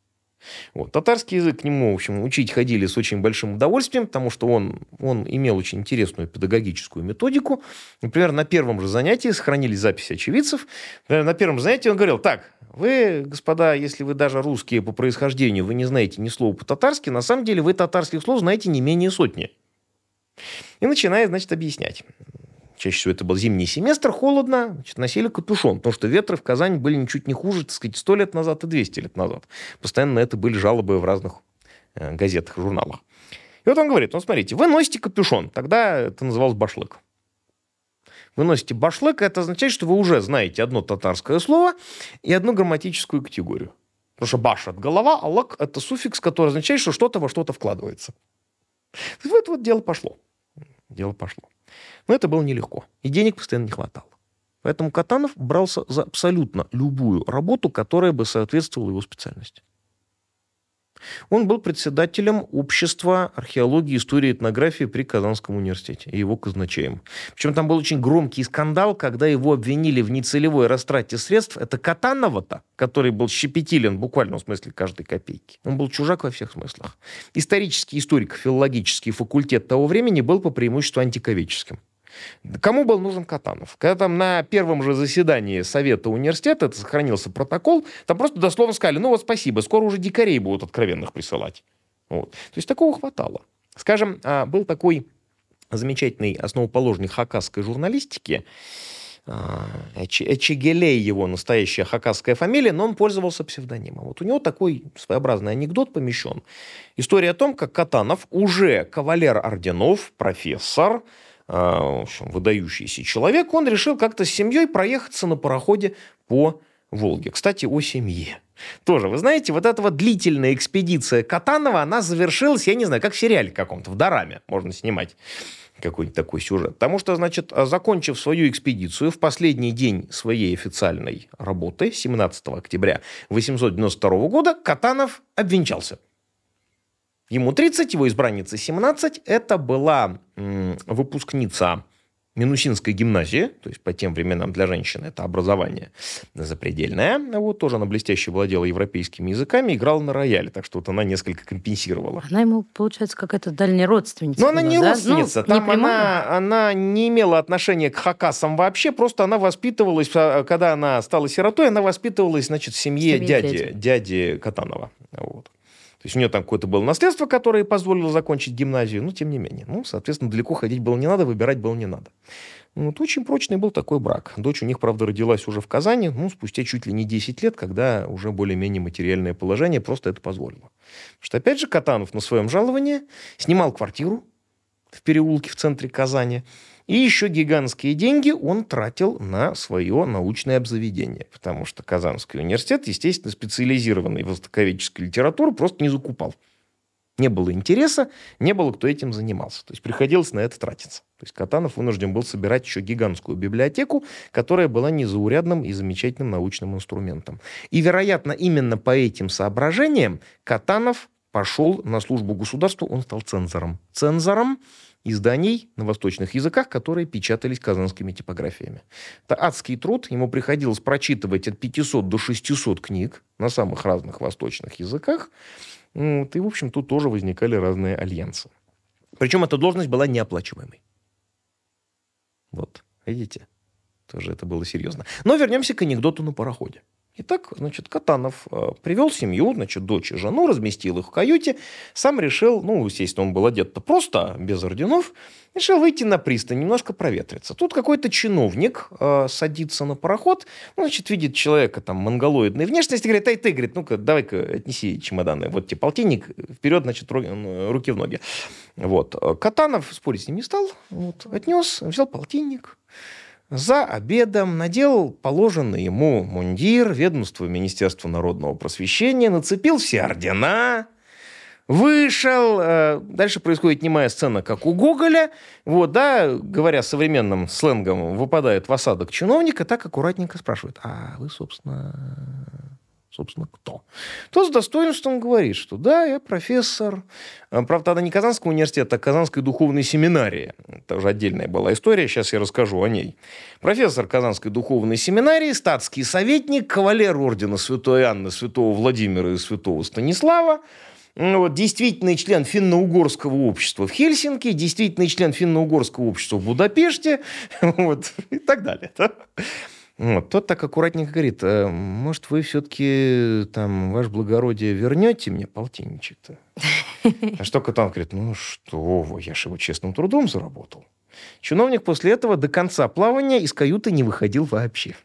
[SPEAKER 1] Вот. Татарский язык к нему, в общем, учить ходили с очень большим удовольствием, потому что он, он имел очень интересную педагогическую методику. Например, на первом же занятии сохранились записи очевидцев. На первом занятии он говорил, так, вы, господа, если вы даже русские по происхождению, вы не знаете ни слова по-татарски, на самом деле вы татарских слов знаете не менее сотни. И начинает, значит, объяснять. Чаще всего это был зимний семестр, холодно, значит, носили капюшон, потому что ветры в Казани были ничуть не хуже, так сказать, 100 лет назад и 200 лет назад. Постоянно на это были жалобы в разных э, газетах журналах. И вот он говорит, ну, смотрите, вы носите капюшон, тогда это называлось башлык. Вы носите башлык, это означает, что вы уже знаете одно татарское слово и одну грамматическую категорию. Потому что баш – от голова, а лак – это суффикс, который означает, что что-то во что-то вкладывается. Вот вот дело пошло. Дело пошло. Но это было нелегко, и денег постоянно не хватало. Поэтому Катанов брался за абсолютно любую работу, которая бы соответствовала его специальности. Он был председателем общества археологии, истории и этнографии при Казанском университете и его казначеем. Причем там был очень громкий скандал, когда его обвинили в нецелевой растрате средств. Это Катанова-то, который был щепетилен в буквальном смысле каждой копейки. Он был чужак во всех смыслах. Исторический историко-филологический факультет того времени был по преимуществу антиковеческим. Кому был нужен Катанов? Когда там на первом же заседании Совета университета это сохранился протокол, там просто дословно сказали, ну вот спасибо, скоро уже дикарей будут откровенных присылать. Вот. То есть такого хватало. Скажем, а, был такой замечательный основоположник хакасской журналистики, а, Эчегелей его настоящая хакасская фамилия, но он пользовался псевдонимом. Вот у него такой своеобразный анекдот помещен. История о том, как Катанов уже кавалер орденов, профессор, в общем, выдающийся человек, он решил как-то с семьей проехаться на пароходе по Волге. Кстати, о семье. Тоже, вы знаете, вот эта вот длительная экспедиция Катанова, она завершилась, я не знаю, как в сериале каком-то, в Дораме можно снимать какой-нибудь такой сюжет. Потому что, значит, закончив свою экспедицию в последний день своей официальной работы, 17 октября 892 года, Катанов обвенчался – Ему 30, его избранница 17. Это была м, выпускница Минусинской гимназии, то есть по тем временам для женщины это образование запредельное. Вот тоже она блестяще владела европейскими языками, играла на рояле, так что вот она несколько компенсировала.
[SPEAKER 2] Она ему, получается, какая-то дальняя родственница.
[SPEAKER 1] Но она не да? родственница, ну, там не она, она не имела отношения к хакасам вообще, просто она воспитывалась, а, когда она стала сиротой, она воспитывалась, значит, в семье, в семье дяди, дяди, дяди Катанова. Вот. То есть у нее там какое-то было наследство, которое позволило закончить гимназию, но тем не менее. Ну, соответственно, далеко ходить было не надо, выбирать было не надо. Ну, вот очень прочный был такой брак. Дочь у них, правда, родилась уже в Казани, ну, спустя чуть ли не 10 лет, когда уже более-менее материальное положение просто это позволило. Потому что, опять же, Катанов на своем жаловании снимал квартиру в переулке в центре Казани, и еще гигантские деньги он тратил на свое научное обзаведение, потому что Казанский университет, естественно, специализированный востоковедческой литературе, просто не закупал. Не было интереса, не было кто этим занимался. То есть приходилось на это тратиться. То есть Катанов вынужден был собирать еще гигантскую библиотеку, которая была незаурядным и замечательным научным инструментом. И, вероятно, именно по этим соображениям Катанов пошел на службу государству, он стал цензором. Цензором изданий на восточных языках, которые печатались казанскими типографиями. Это адский труд. Ему приходилось прочитывать от 500 до 600 книг на самых разных восточных языках. Вот, и, в общем, тут тоже возникали разные альянсы. Причем эта должность была неоплачиваемой. Вот, видите? Тоже это было серьезно. Но вернемся к анекдоту на пароходе. Итак, значит, Катанов э, привел семью, значит, дочь и жену, разместил их в каюте, сам решил, ну, естественно, он был одет-то просто, без орденов, решил выйти на пристань, немножко проветриться. Тут какой-то чиновник э, садится на пароход, ну, значит, видит человека там монголоидной внешности, говорит, ай ты, говорит, ну-ка, давай-ка отнеси чемоданы, вот тебе полтинник, вперед, значит, руки в ноги. Вот. Катанов спорить с ним не стал, вот, отнес, взял полтинник, за обедом надел положенный ему мундир ведомства Министерства народного просвещения, нацепил все ордена, вышел. Э, дальше происходит немая сцена, как у Гоголя. Вот, да, говоря современным сленгом, выпадает в осадок чиновника, так аккуратненько спрашивает, а вы, собственно, собственно, кто. То с достоинством говорит, что да, я профессор. А, правда, она не Казанского университета, а Казанской духовной семинарии. Это уже отдельная была история, сейчас я расскажу о ней. Профессор Казанской духовной семинарии, статский советник, кавалер ордена Святой Анны, Святого Владимира и Святого Станислава, вот, действительный член финно-угорского общества в Хельсинки, действительный член финно-угорского общества в Будапеште, вот, и так далее. Да? Вот. Тот так аккуратненько говорит, а, может, вы все-таки, там, ваше благородие, вернете мне полтинничек-то? А что Катан говорит, ну что вы, я же его честным трудом заработал. Чиновник после этого до конца плавания из каюты не выходил вообще.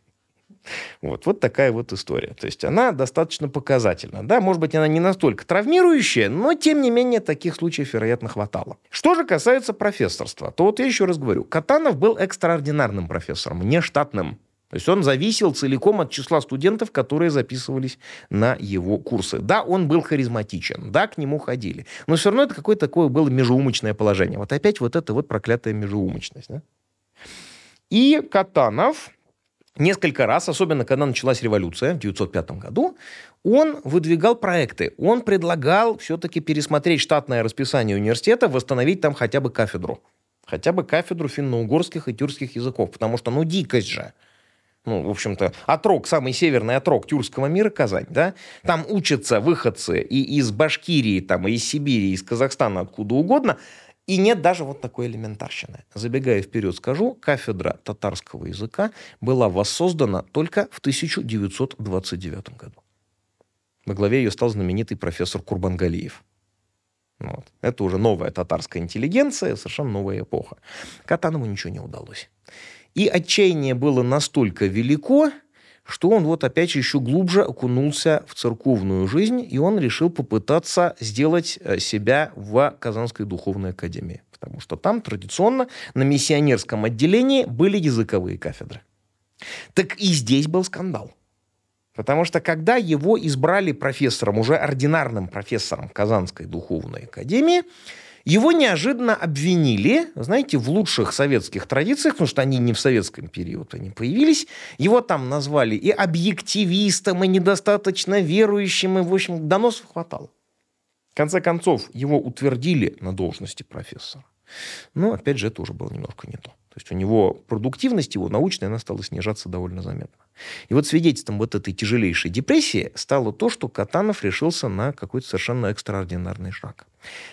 [SPEAKER 1] Вот, вот такая вот история. То есть она достаточно показательна. Да, может быть, она не настолько травмирующая, но, тем не менее, таких случаев, вероятно, хватало. Что же касается профессорства, то вот я еще раз говорю, Катанов был экстраординарным профессором, не штатным. То есть он зависел целиком от числа студентов, которые записывались на его курсы. Да, он был харизматичен, да, к нему ходили. Но все равно это какое-то такое было межеумочное положение. Вот опять вот эта вот проклятая межеумочность. Да? И Катанов несколько раз, особенно когда началась революция в 1905 году, он выдвигал проекты. Он предлагал все-таки пересмотреть штатное расписание университета, восстановить там хотя бы кафедру. Хотя бы кафедру финно-угорских и тюркских языков. Потому что, ну, дикость же ну, в общем-то, отрог, самый северный отрог тюркского мира, Казань, да, там учатся выходцы и из Башкирии, там, и из Сибири, и из Казахстана, откуда угодно, и нет даже вот такой элементарщины. Забегая вперед, скажу, кафедра татарского языка была воссоздана только в 1929 году. Во главе ее стал знаменитый профессор Курбангалиев. Вот. Это уже новая татарская интеллигенция, совершенно новая эпоха. Катанову ничего не удалось. И отчаяние было настолько велико, что он вот опять еще глубже окунулся в церковную жизнь, и он решил попытаться сделать э, себя в Казанской духовной академии. Потому что там традиционно на миссионерском отделении были языковые кафедры. Так и здесь был скандал. Потому что когда его избрали профессором, уже ординарным профессором Казанской духовной академии, его неожиданно обвинили, знаете, в лучших советских традициях, потому что они не в советском период они появились. Его там назвали и объективистом, и недостаточно верующим, и, в общем, доносов хватало. В конце концов, его утвердили на должности профессора. Но, опять же, это уже было немножко не то. То есть у него продуктивность его научная, она стала снижаться довольно заметно. И вот свидетельством вот этой тяжелейшей депрессии стало то, что Катанов решился на какой-то совершенно экстраординарный шаг.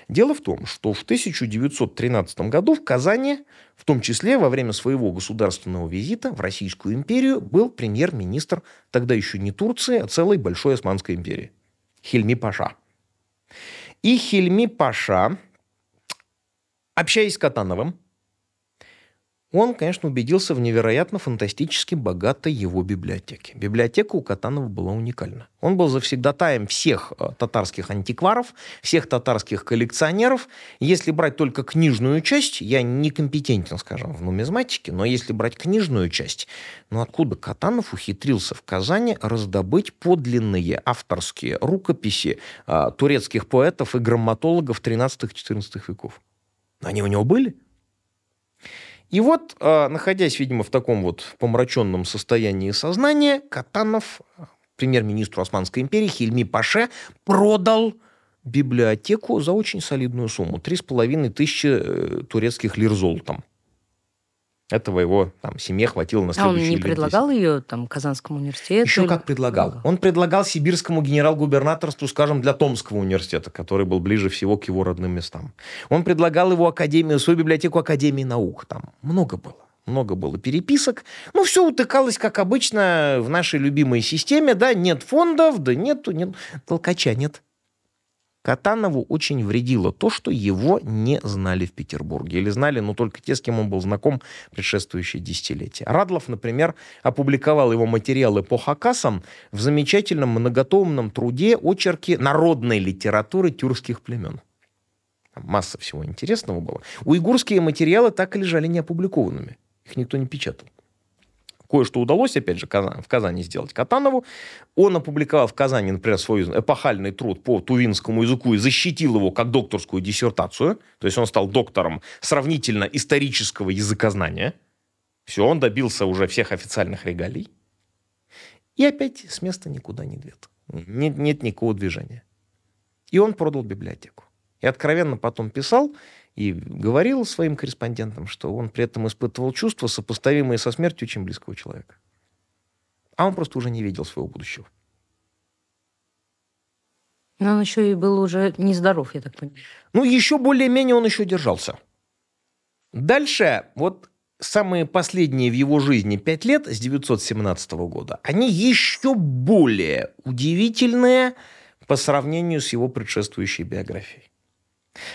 [SPEAKER 1] Дело в том, что в 1913 году в Казани, в том числе во время своего государственного визита в Российскую империю, был премьер-министр тогда еще не Турции, а целой Большой Османской империи. Хельми Паша. И Хельми Паша, общаясь с Катановым, он, конечно, убедился в невероятно фантастически богатой его библиотеке. Библиотека у Катанова была уникальна. Он был завсегдатаем всех э, татарских антикваров, всех татарских коллекционеров. Если брать только книжную часть, я некомпетентен, скажем, в нумизматике, но если брать книжную часть, ну откуда Катанов ухитрился в Казани раздобыть подлинные авторские рукописи а, турецких поэтов и грамматологов 13-14 веков? Они у него были? И вот, а, находясь, видимо, в таком вот помраченном состоянии сознания, Катанов, премьер-министру Османской империи Хильми Паше, продал библиотеку за очень солидную сумму. Три с половиной тысячи э, турецких лир золотом. Этого его там, семье хватило на следующий
[SPEAKER 2] А он не предлагал 10. ее там Казанскому университету?
[SPEAKER 1] Еще или... как предлагал. Он предлагал сибирскому генерал-губернаторству, скажем, для Томского университета, который был ближе всего к его родным местам. Он предлагал его академию, свою библиотеку Академии наук. Там много было много было переписок. Ну, все утыкалось, как обычно, в нашей любимой системе, да, нет фондов, да нету, нет, толкача нет. Катанову очень вредило то, что его не знали в Петербурге. Или знали, но только те, с кем он был знаком предшествующие десятилетия. Радлов, например, опубликовал его материалы по Хакасам в замечательном многотомном труде очерки народной литературы тюркских племен. Там масса всего интересного было. Уйгурские материалы так и лежали неопубликованными. Их никто не печатал кое-что удалось, опять же, в Казани сделать Катанову. Он опубликовал в Казани, например, свой эпохальный труд по тувинскому языку и защитил его как докторскую диссертацию. То есть он стал доктором сравнительно исторического языкознания. Все, он добился уже всех официальных регалий. И опять с места никуда не двет. Нет, нет никакого движения. И он продал библиотеку. И откровенно потом писал, и говорил своим корреспондентам, что он при этом испытывал чувства, сопоставимые со смертью очень близкого человека. А он просто уже не видел своего будущего.
[SPEAKER 2] Но он еще и был уже нездоров, я так понимаю.
[SPEAKER 1] Ну, еще более-менее он еще держался. Дальше, вот самые последние в его жизни пять лет с 917 года, они еще более удивительные по сравнению с его предшествующей биографией.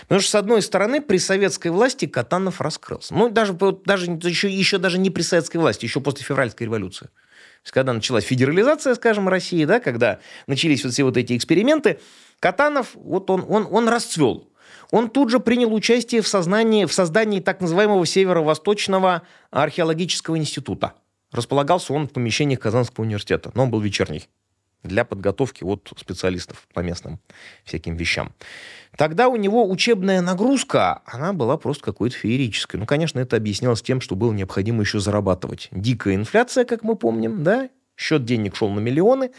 [SPEAKER 1] Потому что, с одной стороны, при советской власти Катанов раскрылся. Ну, даже, даже еще, еще даже не при советской власти, еще после февральской революции. То есть, когда началась федерализация, скажем, России, да, когда начались вот все вот эти эксперименты, Катанов, вот он, он, он расцвел. Он тут же принял участие в, сознании, в создании так называемого Северо-Восточного археологического института. Располагался он в помещениях Казанского университета, но он был вечерний для подготовки вот специалистов по местным всяким вещам. Тогда у него учебная нагрузка, она была просто какой-то феерической. Ну, конечно, это объяснялось тем, что было необходимо еще зарабатывать. Дикая инфляция, как мы помним, да, счет денег шел на миллионы,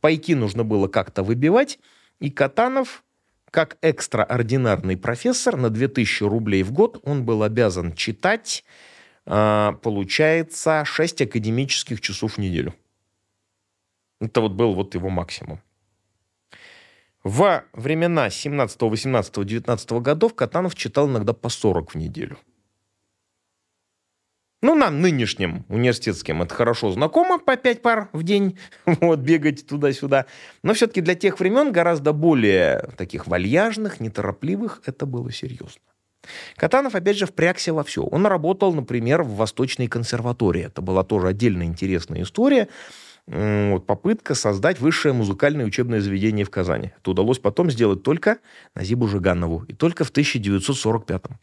[SPEAKER 1] пайки нужно было как-то выбивать, и Катанов, как экстраординарный профессор, на 2000 рублей в год он был обязан читать, а, получается, 6 академических часов в неделю. Это вот был вот его максимум. Во времена 17, 18, 19 годов Катанов читал иногда по 40 в неделю. Ну, нам, нынешним университетским, это хорошо знакомо, по 5 пар в день, вот, бегать туда-сюда. Но все-таки для тех времен гораздо более таких вальяжных, неторопливых это было серьезно. Катанов, опять же, впрягся во все. Он работал, например, в Восточной консерватории. Это была тоже отдельно интересная история вот, попытка создать высшее музыкальное учебное заведение в Казани. Это удалось потом сделать только Назибу Жиганову. И только в 1945 -м.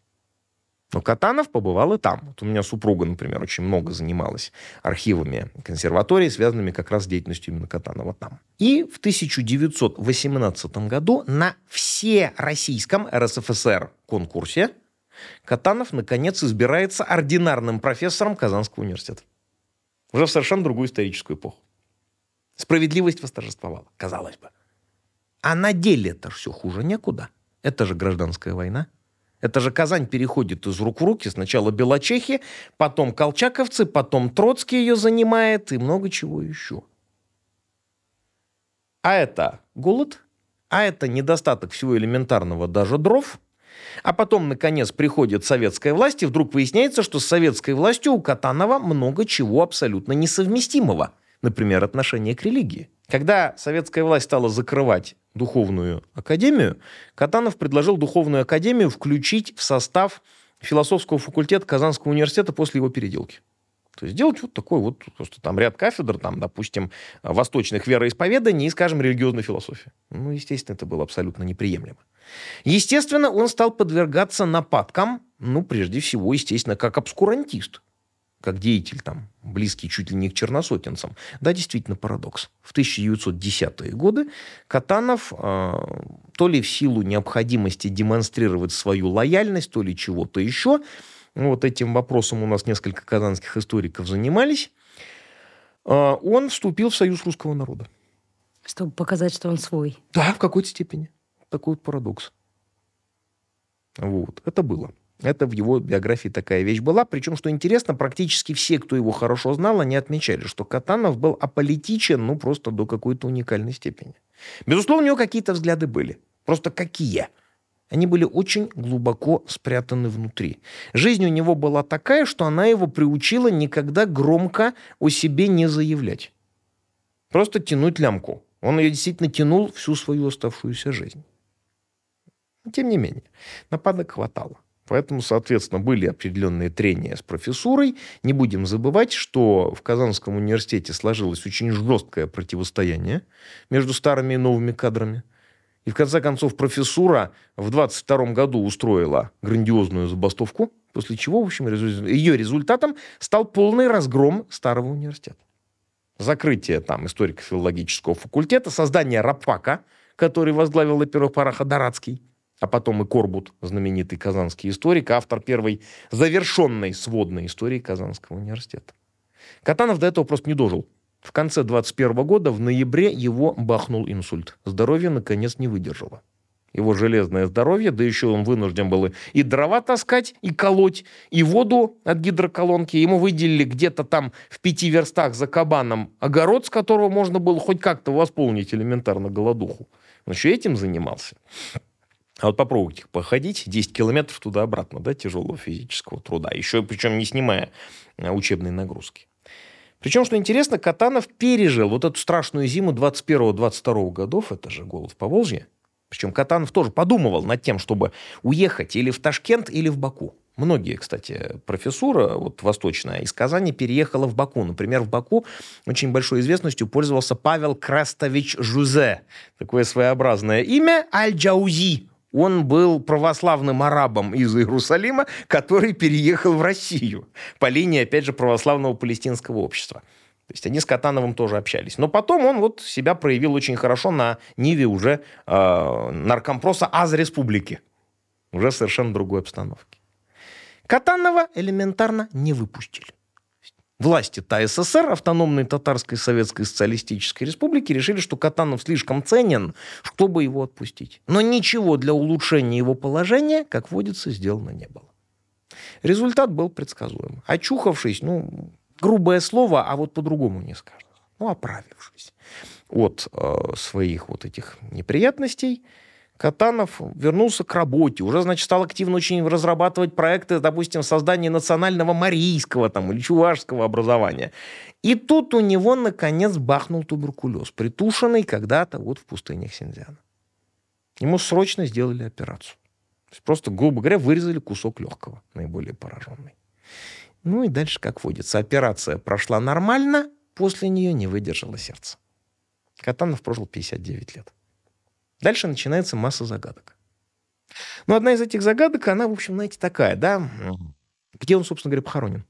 [SPEAKER 1] Но Катанов побывал и там. Вот у меня супруга, например, очень много занималась архивами консерватории, связанными как раз с деятельностью именно Катанова там. И в 1918 году на всероссийском РСФСР конкурсе Катанов, наконец, избирается ординарным профессором Казанского университета. Уже в совершенно другую историческую эпоху. Справедливость восторжествовала, казалось бы. А на деле это все хуже некуда. Это же гражданская война. Это же Казань переходит из рук в руки. Сначала Белочехи, потом колчаковцы, потом Троцкий ее занимает и много чего еще. А это голод, а это недостаток всего элементарного, даже дров. А потом, наконец, приходит советская власть, и вдруг выясняется, что с советской властью у Катанова много чего абсолютно несовместимого – например, отношение к религии. Когда советская власть стала закрывать духовную академию, Катанов предложил духовную академию включить в состав философского факультета Казанского университета после его переделки. То есть сделать вот такой вот просто там ряд кафедр, там, допустим, восточных вероисповеданий и, скажем, религиозной философии. Ну, естественно, это было абсолютно неприемлемо. Естественно, он стал подвергаться нападкам, ну, прежде всего, естественно, как обскурантист как деятель, там, близкий чуть ли не к черносотенцам. Да, действительно парадокс. В 1910-е годы Катанов, э, то ли в силу необходимости демонстрировать свою лояльность, то ли чего-то еще, вот этим вопросом у нас несколько казанских историков занимались, э, он вступил в Союз русского народа.
[SPEAKER 2] Чтобы показать, что он свой.
[SPEAKER 1] Да, в какой-то степени. Такой вот парадокс. Вот. Это было. Это в его биографии такая вещь была. Причем, что интересно, практически все, кто его хорошо знал, они отмечали, что Катанов был аполитичен, ну, просто до какой-то уникальной степени. Безусловно, у него какие-то взгляды были. Просто какие? Они были очень глубоко спрятаны внутри. Жизнь у него была такая, что она его приучила никогда громко о себе не заявлять. Просто тянуть лямку. Он ее действительно тянул всю свою оставшуюся жизнь. Тем не менее, нападок хватало. Поэтому, соответственно, были определенные трения с профессурой. Не будем забывать, что в Казанском университете сложилось очень жесткое противостояние между старыми и новыми кадрами. И в конце концов профессура в 22 году устроила грандиозную забастовку, после чего, в общем, ее результатом стал полный разгром старого университета. Закрытие там историко-филологического факультета, создание РАПАКа, который возглавил на первых порах Адаратский, а потом и Корбут, знаменитый казанский историк, автор первой завершенной сводной истории Казанского университета. Катанов до этого просто не дожил. В конце 21 года, в ноябре, его бахнул инсульт. Здоровье, наконец, не выдержало. Его железное здоровье, да еще он вынужден был и дрова таскать, и колоть, и воду от гидроколонки. Ему выделили где-то там в пяти верстах за кабаном огород, с которого можно было хоть как-то восполнить элементарно голодуху. Он еще этим занимался. А вот попробуйте походить 10 километров туда-обратно, да, тяжелого физического труда. Еще причем не снимая а, учебные нагрузки. Причем, что интересно, Катанов пережил вот эту страшную зиму 21-22 годов, это же голод в Поволжье. Причем Катанов тоже подумывал над тем, чтобы уехать или в Ташкент, или в Баку. Многие, кстати, профессура вот восточная из Казани переехала в Баку. Например, в Баку очень большой известностью пользовался Павел Крастович Жузе. Такое своеобразное имя Аль-Джаузи он был православным арабом из Иерусалима, который переехал в Россию по линии, опять же, православного палестинского общества. То есть они с Катановым тоже общались. Но потом он вот себя проявил очень хорошо на Ниве уже э, наркомпроса Аз Республики. Уже совершенно другой обстановке. Катанова элементарно не выпустили. Власти ТАССР, автономной Татарской Советской Социалистической Республики, решили, что Катанов слишком ценен, чтобы его отпустить. Но ничего для улучшения его положения, как водится, сделано не было. Результат был предсказуем. Очухавшись, ну, грубое слово, а вот по-другому не скажешь. Ну, оправившись от э, своих вот этих неприятностей, Катанов вернулся к работе, уже, значит, стал активно очень разрабатывать проекты, допустим, создания национального марийского там, или чувашского образования. И тут у него, наконец, бахнул туберкулез, притушенный когда-то вот в пустынях Синьцзяна. Ему срочно сделали операцию. То есть просто, грубо говоря, вырезали кусок легкого, наиболее пораженный. Ну и дальше, как водится, операция прошла нормально, после нее не выдержало сердце. Катанов прожил 59 лет. Дальше начинается масса загадок. Но одна из этих загадок, она, в общем, знаете, такая, да? Где он, собственно говоря, похоронен?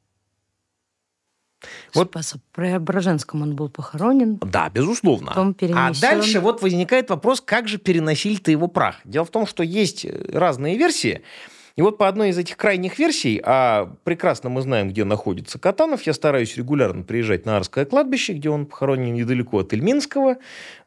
[SPEAKER 2] Вот. Спасо Преображенском он был похоронен.
[SPEAKER 1] Да, безусловно.
[SPEAKER 2] Потом
[SPEAKER 1] А дальше вот возникает вопрос, как же переносили-то его прах. Дело в том, что есть разные версии. И вот по одной из этих крайних версий, а прекрасно мы знаем, где находится Катанов, я стараюсь регулярно приезжать на Арское кладбище, где он похоронен недалеко от Эльминского,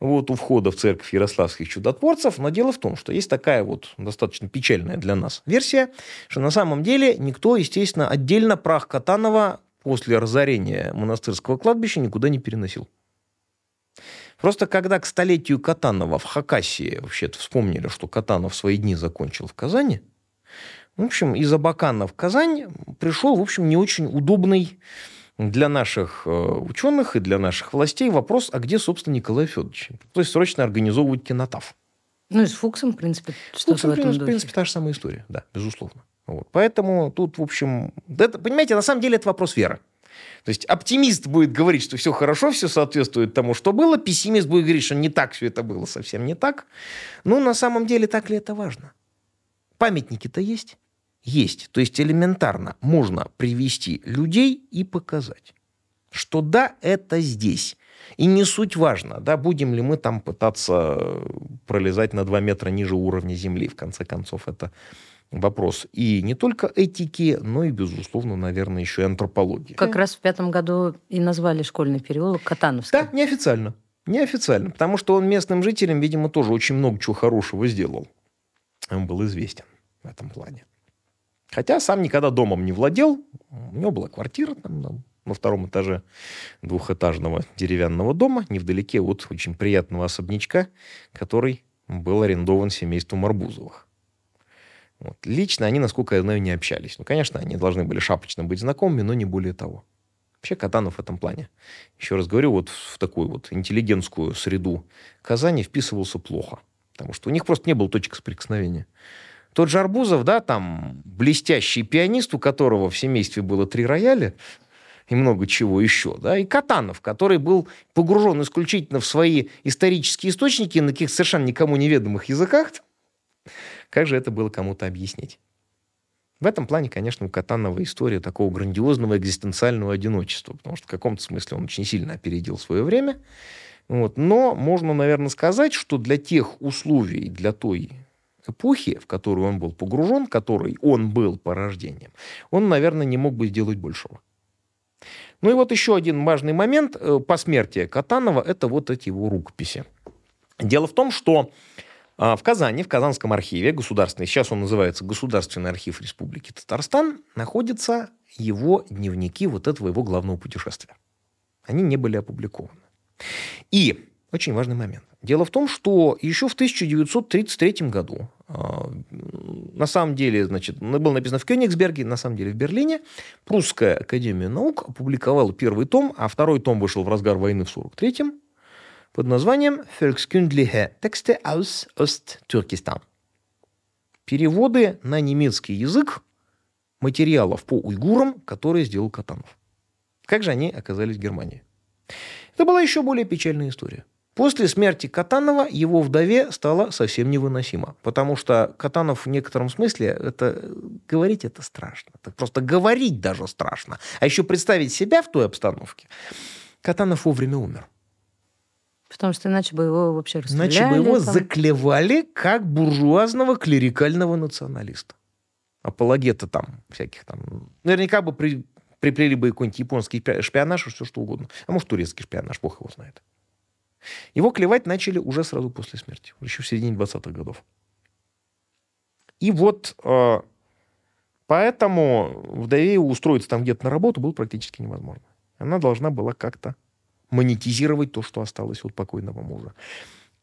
[SPEAKER 1] вот у входа в церковь Ярославских чудотворцев. Но дело в том, что есть такая вот достаточно печальная для нас версия, что на самом деле никто, естественно, отдельно прах Катанова после разорения монастырского кладбища никуда не переносил. Просто когда к столетию Катанова в Хакасии вообще-то вспомнили, что Катанов свои дни закончил в Казани – в общем, из Абакана в Казань пришел, в общем, не очень удобный для наших э, ученых и для наших властей вопрос, а где, собственно, Николай Федорович? То есть срочно организовывать кинотав.
[SPEAKER 2] Ну и с Фуксом, в принципе, что-то в этом
[SPEAKER 1] в принципе, та же самая история, да, безусловно. Вот. Поэтому тут, в общем, это, понимаете, на самом деле это вопрос веры. То есть оптимист будет говорить, что все хорошо, все соответствует тому, что было, пессимист будет говорить, что не так все это было, совсем не так. Ну, на самом деле, так ли это важно? Памятники-то есть есть. То есть элементарно можно привести людей и показать, что да, это здесь. И не суть важно, да, будем ли мы там пытаться пролезать на 2 метра ниже уровня Земли. В конце концов, это вопрос и не только этики, но и, безусловно, наверное, еще и антропологии.
[SPEAKER 2] Как раз в пятом году и назвали школьный переулок Катановский.
[SPEAKER 1] Да, неофициально. Неофициально, потому что он местным жителям, видимо, тоже очень много чего хорошего сделал. Он был известен в этом плане. Хотя сам никогда домом не владел. У него была квартира там, там на втором этаже двухэтажного деревянного дома, невдалеке от очень приятного особнячка, который был арендован семейством Арбузовых. Вот. Лично они, насколько я знаю, не общались. Ну, конечно, они должны были шапочно быть знакомыми, но не более того. Вообще Катанов в этом плане, еще раз говорю, вот в такую вот интеллигентскую среду Казани вписывался плохо. Потому что у них просто не было точек соприкосновения. Тот же Арбузов, да, там блестящий пианист, у которого в семействе было три рояля, и много чего еще, да, и Катанов, который был погружен исключительно в свои исторические источники на каких совершенно никому неведомых языках. Как же это было кому-то объяснить? В этом плане, конечно, у Катанова история такого грандиозного экзистенциального одиночества, потому что в каком-то смысле он очень сильно опередил свое время. Вот. Но можно, наверное, сказать, что для тех условий, для той эпохи, в которую он был погружен, которой он был по рождениям, он, наверное, не мог бы сделать большего. Ну и вот еще один важный момент э, по смерти Катанова – это вот эти его рукописи. Дело в том, что а, в Казани, в Казанском архиве государственный, сейчас он называется Государственный архив Республики Татарстан, находятся его дневники вот этого его главного путешествия. Они не были опубликованы. И очень важный момент. Дело в том, что еще в 1933 году на самом деле, значит, было написано в Кёнигсберге, на самом деле в Берлине. Прусская академия наук опубликовала первый том, а второй том вышел в разгар войны в 43-м под названием «Volkskundliche Texte aus Osttürkistan». Переводы на немецкий язык материалов по уйгурам, которые сделал Катанов. Как же они оказались в Германии? Это была еще более печальная история. После смерти Катанова его вдове стало совсем невыносимо, потому что Катанов в некотором смысле, это говорить это страшно. Это просто говорить даже страшно. А еще представить себя в той обстановке. Катанов вовремя умер.
[SPEAKER 2] Потому что иначе бы его вообще расстреляли.
[SPEAKER 1] Иначе бы его
[SPEAKER 2] там.
[SPEAKER 1] заклевали как буржуазного клерикального националиста. Апологета там всяких там. Наверняка бы при, приплели бы какой-нибудь японский шпионаж, все что угодно. А может, турецкий шпионаж, бог его знает. Его клевать начали уже сразу после смерти, еще в середине 20-х годов. И вот э, поэтому вдове устроиться там где-то на работу было практически невозможно. Она должна была как-то монетизировать то, что осталось от покойного мужа.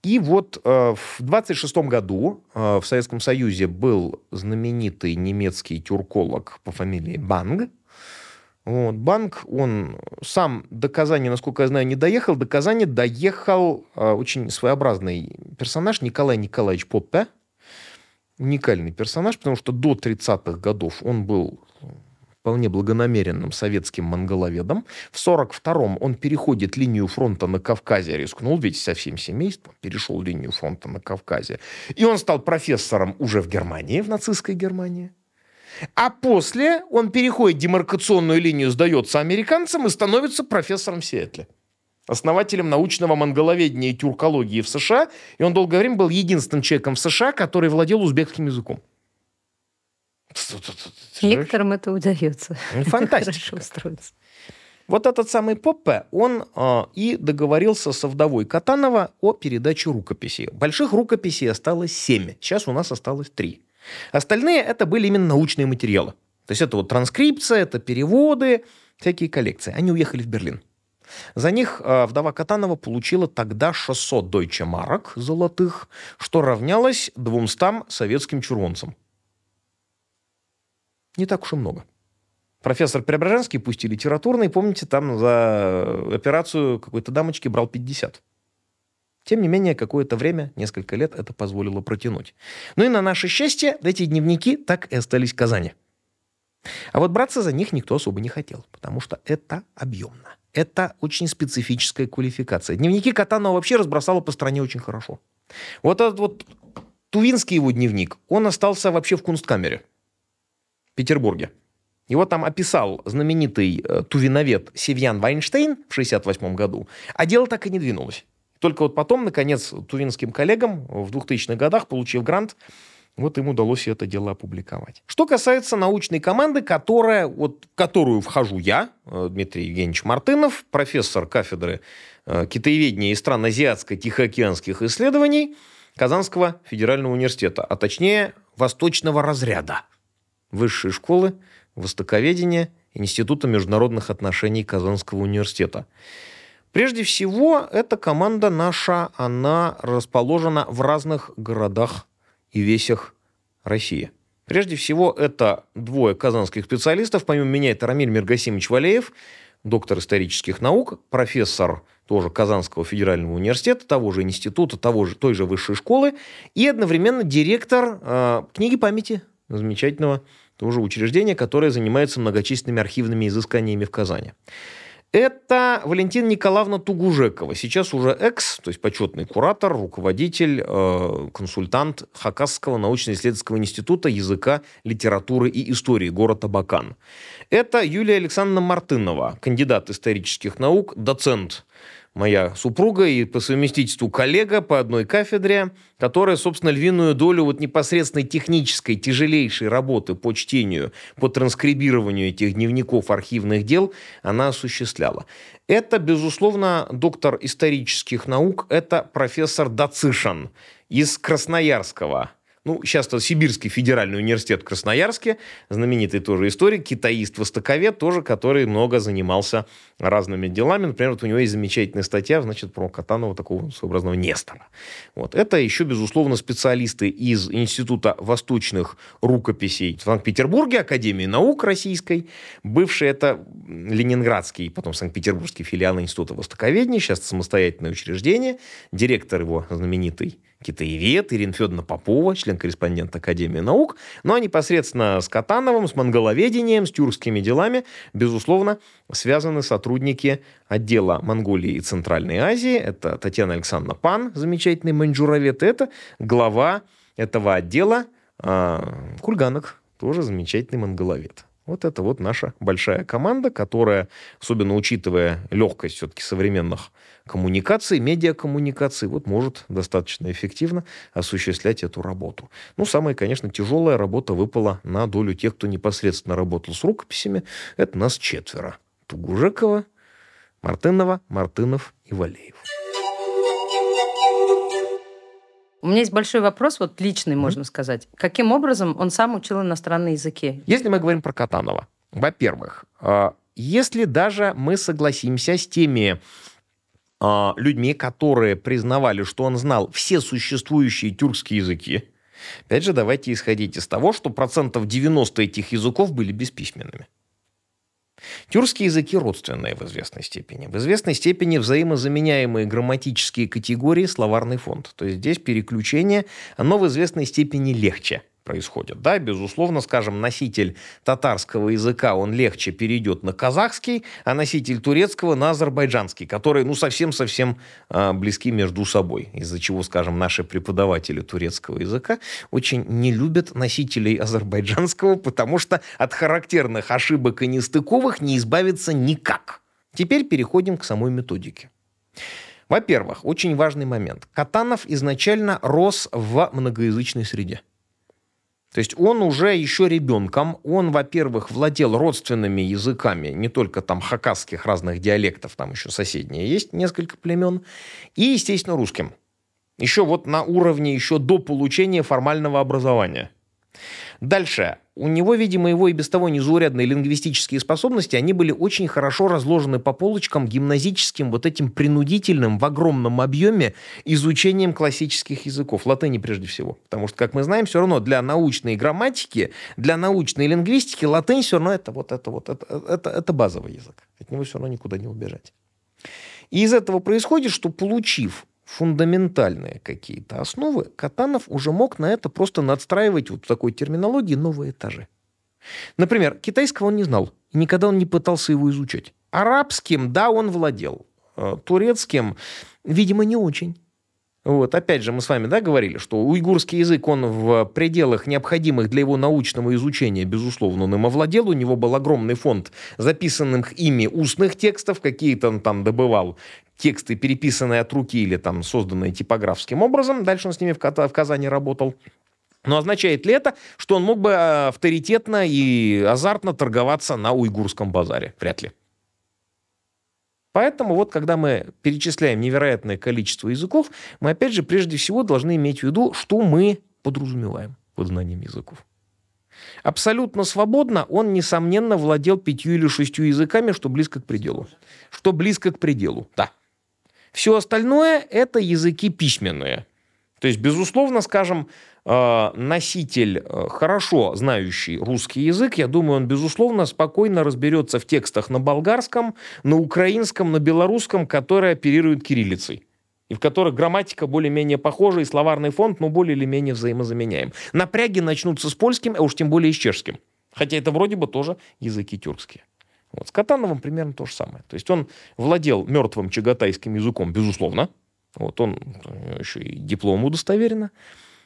[SPEAKER 1] И вот э, в 26 году э, в Советском Союзе был знаменитый немецкий тюрколог по фамилии Банг, вот. Банк, он сам до Казани, насколько я знаю, не доехал. До Казани доехал э, очень своеобразный персонаж Николай Николаевич Поппе. Уникальный персонаж, потому что до 30-х годов он был вполне благонамеренным советским монголоведом. В 42-м он переходит линию фронта на Кавказе, рискнул, ведь со всем семейством перешел линию фронта на Кавказе. И он стал профессором уже в Германии, в нацистской Германии. А после он переходит демаркационную линию, сдается американцам и становится профессором в Сиэтле. Основателем научного монголоведения и тюркологии в США. И он долгое время был единственным человеком в США, который владел узбекским языком.
[SPEAKER 2] Некоторым это удается.
[SPEAKER 1] Ну, фантастика. Вот этот самый Поппе, он э, и договорился со вдовой Катанова о передаче рукописей. Больших рукописей осталось семь. Сейчас у нас осталось три. Остальные это были именно научные материалы. То есть это вот транскрипция, это переводы, всякие коллекции. Они уехали в Берлин. За них э, вдова Катанова получила тогда 600 дойче марок золотых, что равнялось 200 советским чурвонцам. Не так уж и много. Профессор Преображенский, пусть и литературный, помните, там за операцию какой-то дамочки брал 50. Тем не менее, какое-то время, несколько лет, это позволило протянуть. Ну и на наше счастье, эти дневники так и остались в Казани. А вот браться за них никто особо не хотел, потому что это объемно. Это очень специфическая квалификация. Дневники Катанова вообще разбросало по стране очень хорошо. Вот этот вот Тувинский его дневник, он остался вообще в кунсткамере в Петербурге. Его там описал знаменитый э, тувиновед Севьян Вайнштейн в 1968 году, а дело так и не двинулось. Только вот потом, наконец, тувинским коллегам в 2000-х годах, получив грант, вот им удалось это дело опубликовать. Что касается научной команды, которая, вот, в которую вхожу я, э, Дмитрий Евгеньевич Мартынов, профессор кафедры э, китаеведения и стран азиатско-тихоокеанских исследований Казанского федерального университета, а точнее Восточного разряда Высшей школы Востоковедения Института международных отношений Казанского университета. Прежде всего, эта команда наша, она расположена в разных городах и весях России. Прежде всего, это двое казанских специалистов. Помимо меня, это Рамиль Миргасимович Валеев, доктор исторических наук, профессор тоже Казанского федерального университета, того же института, того же, той же высшей школы, и одновременно директор э, книги памяти замечательного тоже учреждения, которое занимается многочисленными архивными изысканиями в Казани. Это Валентина Николаевна Тугужекова, сейчас уже экс, то есть почетный куратор, руководитель, э, консультант Хакасского научно-исследовательского института языка, литературы и истории города Абакан. Это Юлия Александровна Мартынова, кандидат исторических наук, доцент моя супруга и по совместительству коллега по одной кафедре, которая, собственно, львиную долю вот непосредственной технической, тяжелейшей работы по чтению, по транскрибированию этих дневников архивных дел, она осуществляла. Это, безусловно, доктор исторических наук, это профессор Дацишин из Красноярского ну, сейчас это Сибирский федеральный университет в Красноярске, знаменитый тоже историк, китаист, востоковед тоже, который много занимался разными делами. Например, вот у него есть замечательная статья, значит, про Катанова, такого своеобразного Нестора. Вот. Это еще, безусловно, специалисты из Института восточных рукописей в Санкт-Петербурге, Академии наук Российской. Бывший это Ленинградский, потом Санкт-Петербургский филиал Института востоковедения, сейчас самостоятельное учреждение. Директор его знаменитый китаевед, Ирина Федоровна Попова, член-корреспондент Академии наук, ну а непосредственно с Катановым, с монголоведением, с тюркскими делами, безусловно, связаны сотрудники отдела Монголии и Центральной Азии. Это Татьяна Александровна Пан, замечательный маньчжуровед, это глава этого отдела э, Кульганок, тоже замечательный монголовед. Вот это вот наша большая команда, которая, особенно учитывая легкость все-таки современных коммуникаций, медиакоммуникаций, вот может достаточно эффективно осуществлять эту работу. Ну, самая, конечно, тяжелая работа выпала на долю тех, кто непосредственно работал с рукописями. Это нас четверо. Тугужекова, Мартынова, Мартынов и Валеев.
[SPEAKER 2] У меня есть большой вопрос, вот личный, можно сказать. Каким образом он сам учил иностранные языки?
[SPEAKER 1] Если мы говорим про Катанова, во-первых, а, если даже мы согласимся с теми людьми, которые признавали, что он знал все существующие тюркские языки, опять же, давайте исходить из того, что процентов 90 этих языков были бесписьменными. Тюркские языки родственные в известной степени. В известной степени взаимозаменяемые грамматические категории словарный фонд. То есть здесь переключение, оно в известной степени легче – происходит. Да, безусловно, скажем, носитель татарского языка, он легче перейдет на казахский, а носитель турецкого на азербайджанский, которые, ну, совсем-совсем э, близки между собой, из-за чего, скажем, наши преподаватели турецкого языка очень не любят носителей азербайджанского, потому что от характерных ошибок и нестыковых не избавиться никак. Теперь переходим к самой методике. Во-первых, очень важный момент. Катанов изначально рос в многоязычной среде. То есть он уже еще ребенком, он, во-первых, владел родственными языками, не только там хакасских разных диалектов, там еще соседние есть несколько племен, и, естественно, русским. Еще вот на уровне, еще до получения формального образования. Дальше у него, видимо, его и без того незаурядные лингвистические способности, они были очень хорошо разложены по полочкам гимназическим, вот этим принудительным в огромном объеме изучением классических языков, латыни прежде всего. Потому что, как мы знаем, все равно для научной грамматики, для научной лингвистики латынь все равно это вот это вот, это, это, это базовый язык. От него все равно никуда не убежать. И из этого происходит, что получив фундаментальные какие-то основы, Катанов уже мог на это просто надстраивать вот в такой терминологии новые этажи. Например, китайского он не знал, никогда он не пытался его изучать. Арабским, да, он владел. Э, турецким, видимо, не очень. Вот, опять же, мы с вами, да, говорили, что уйгурский язык, он в пределах необходимых для его научного изучения, безусловно, он им овладел. У него был огромный фонд записанных ими устных текстов, какие-то он там добывал тексты, переписанные от руки или там созданные типографским образом. Дальше он с ними в, в Казани работал. Но означает ли это, что он мог бы э, авторитетно и азартно торговаться на уйгурском базаре? Вряд ли. Поэтому вот когда мы перечисляем невероятное количество языков, мы опять же прежде всего должны иметь в виду, что мы подразумеваем под знанием языков. Абсолютно свободно он, несомненно, владел пятью или шестью языками, что близко к пределу. Что близко к пределу, да. Все остальное – это языки письменные. То есть, безусловно, скажем, э, носитель, э, хорошо знающий русский язык, я думаю, он, безусловно, спокойно разберется в текстах на болгарском, на украинском, на белорусском, которые оперируют кириллицей и в которых грамматика более-менее похожа, и словарный фонд, ну, более или менее взаимозаменяем. Напряги начнутся с польским, а уж тем более с чешским. Хотя это вроде бы тоже языки тюркские. Вот. С Катановым примерно то же самое. То есть он владел мертвым чагатайским языком, безусловно. Вот он еще и диплом удостоверено.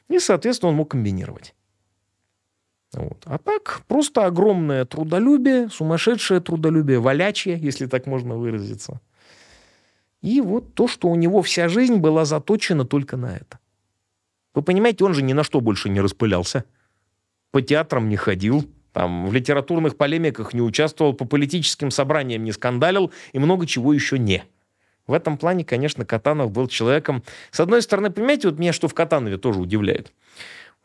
[SPEAKER 1] И, соответственно, он мог комбинировать. Вот. А так, просто огромное трудолюбие, сумасшедшее трудолюбие, валячье, если так можно выразиться. И вот то, что у него вся жизнь была заточена только на это. Вы понимаете, он же ни на что больше не распылялся. По театрам не ходил, там, в литературных полемиках не участвовал, по политическим собраниям не скандалил и много чего еще не. В этом плане, конечно, Катанов был человеком... С одной стороны, понимаете, вот меня что в Катанове тоже удивляет.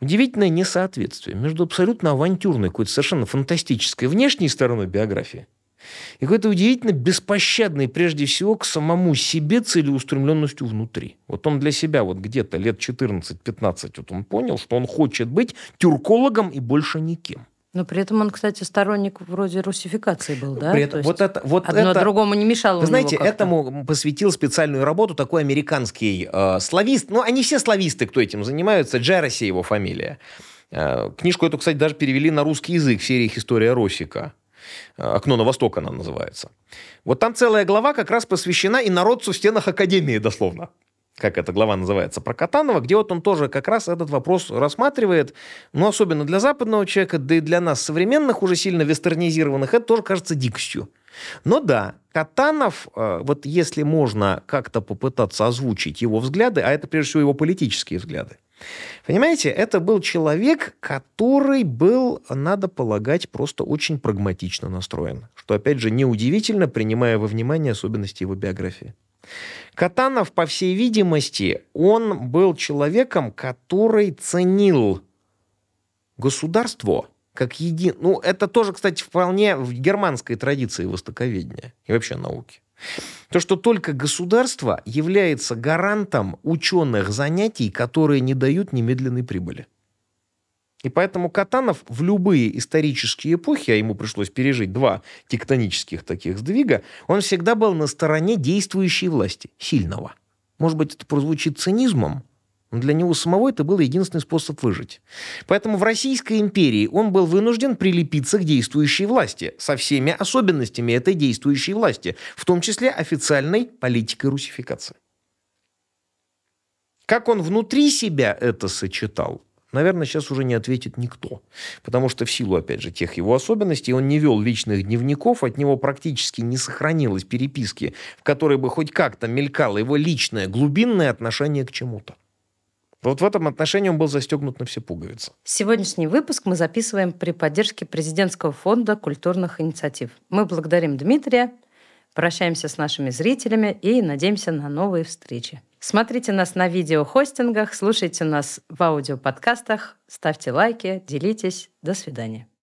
[SPEAKER 1] Удивительное несоответствие между абсолютно авантюрной, какой-то совершенно фантастической внешней стороной биографии и какой-то удивительно беспощадный, прежде всего, к самому себе целеустремленностью внутри. Вот он для себя вот где-то лет 14-15 вот он понял, что он хочет быть тюркологом и больше никем.
[SPEAKER 2] Но при этом он, кстати, сторонник вроде русификации был, да?
[SPEAKER 1] При этом, вот это, вот
[SPEAKER 2] одно
[SPEAKER 1] это,
[SPEAKER 2] другому не мешало.
[SPEAKER 1] Вы знаете, этому посвятил специальную работу такой американский э, славист. Ну, они все слависты, кто этим занимаются. Джераси его фамилия. Э, книжку эту, кстати, даже перевели на русский язык в серии «История Росика». Э, «Окно на восток» она называется. Вот там целая глава как раз посвящена и народцу в стенах Академии, дословно как эта глава называется, про Катанова, где вот он тоже как раз этот вопрос рассматривает, ну, особенно для западного человека, да и для нас, современных, уже сильно вестернизированных, это тоже кажется дикостью. Но да, Катанов, э, вот если можно как-то попытаться озвучить его взгляды, а это прежде всего его политические взгляды, понимаете, это был человек, который был, надо полагать, просто очень прагматично настроен, что, опять же, неудивительно, принимая во внимание особенности его биографии. Катанов, по всей видимости, он был человеком, который ценил государство как един... Ну, это тоже, кстати, вполне в германской традиции востоковедения и вообще науки. То, что только государство является гарантом ученых занятий, которые не дают немедленной прибыли. И поэтому Катанов в любые исторические эпохи, а ему пришлось пережить два тектонических таких сдвига, он всегда был на стороне действующей власти, сильного. Может быть, это прозвучит цинизмом, но для него самого это был единственный способ выжить. Поэтому в Российской империи он был вынужден прилепиться к действующей власти со всеми особенностями этой действующей власти, в том числе официальной политикой русификации. Как он внутри себя это сочетал, наверное, сейчас уже не ответит никто. Потому что в силу, опять же, тех его особенностей, он не вел личных дневников, от него практически не сохранилось переписки, в которой бы хоть как-то мелькало его личное, глубинное отношение к чему-то. Вот в этом отношении он был застегнут на все пуговицы.
[SPEAKER 2] Сегодняшний выпуск мы записываем при поддержке президентского фонда культурных инициатив. Мы благодарим Дмитрия, прощаемся с нашими зрителями и надеемся на новые встречи. Смотрите нас на видеохостингах, слушайте нас в аудиоподкастах, ставьте лайки, делитесь. До свидания.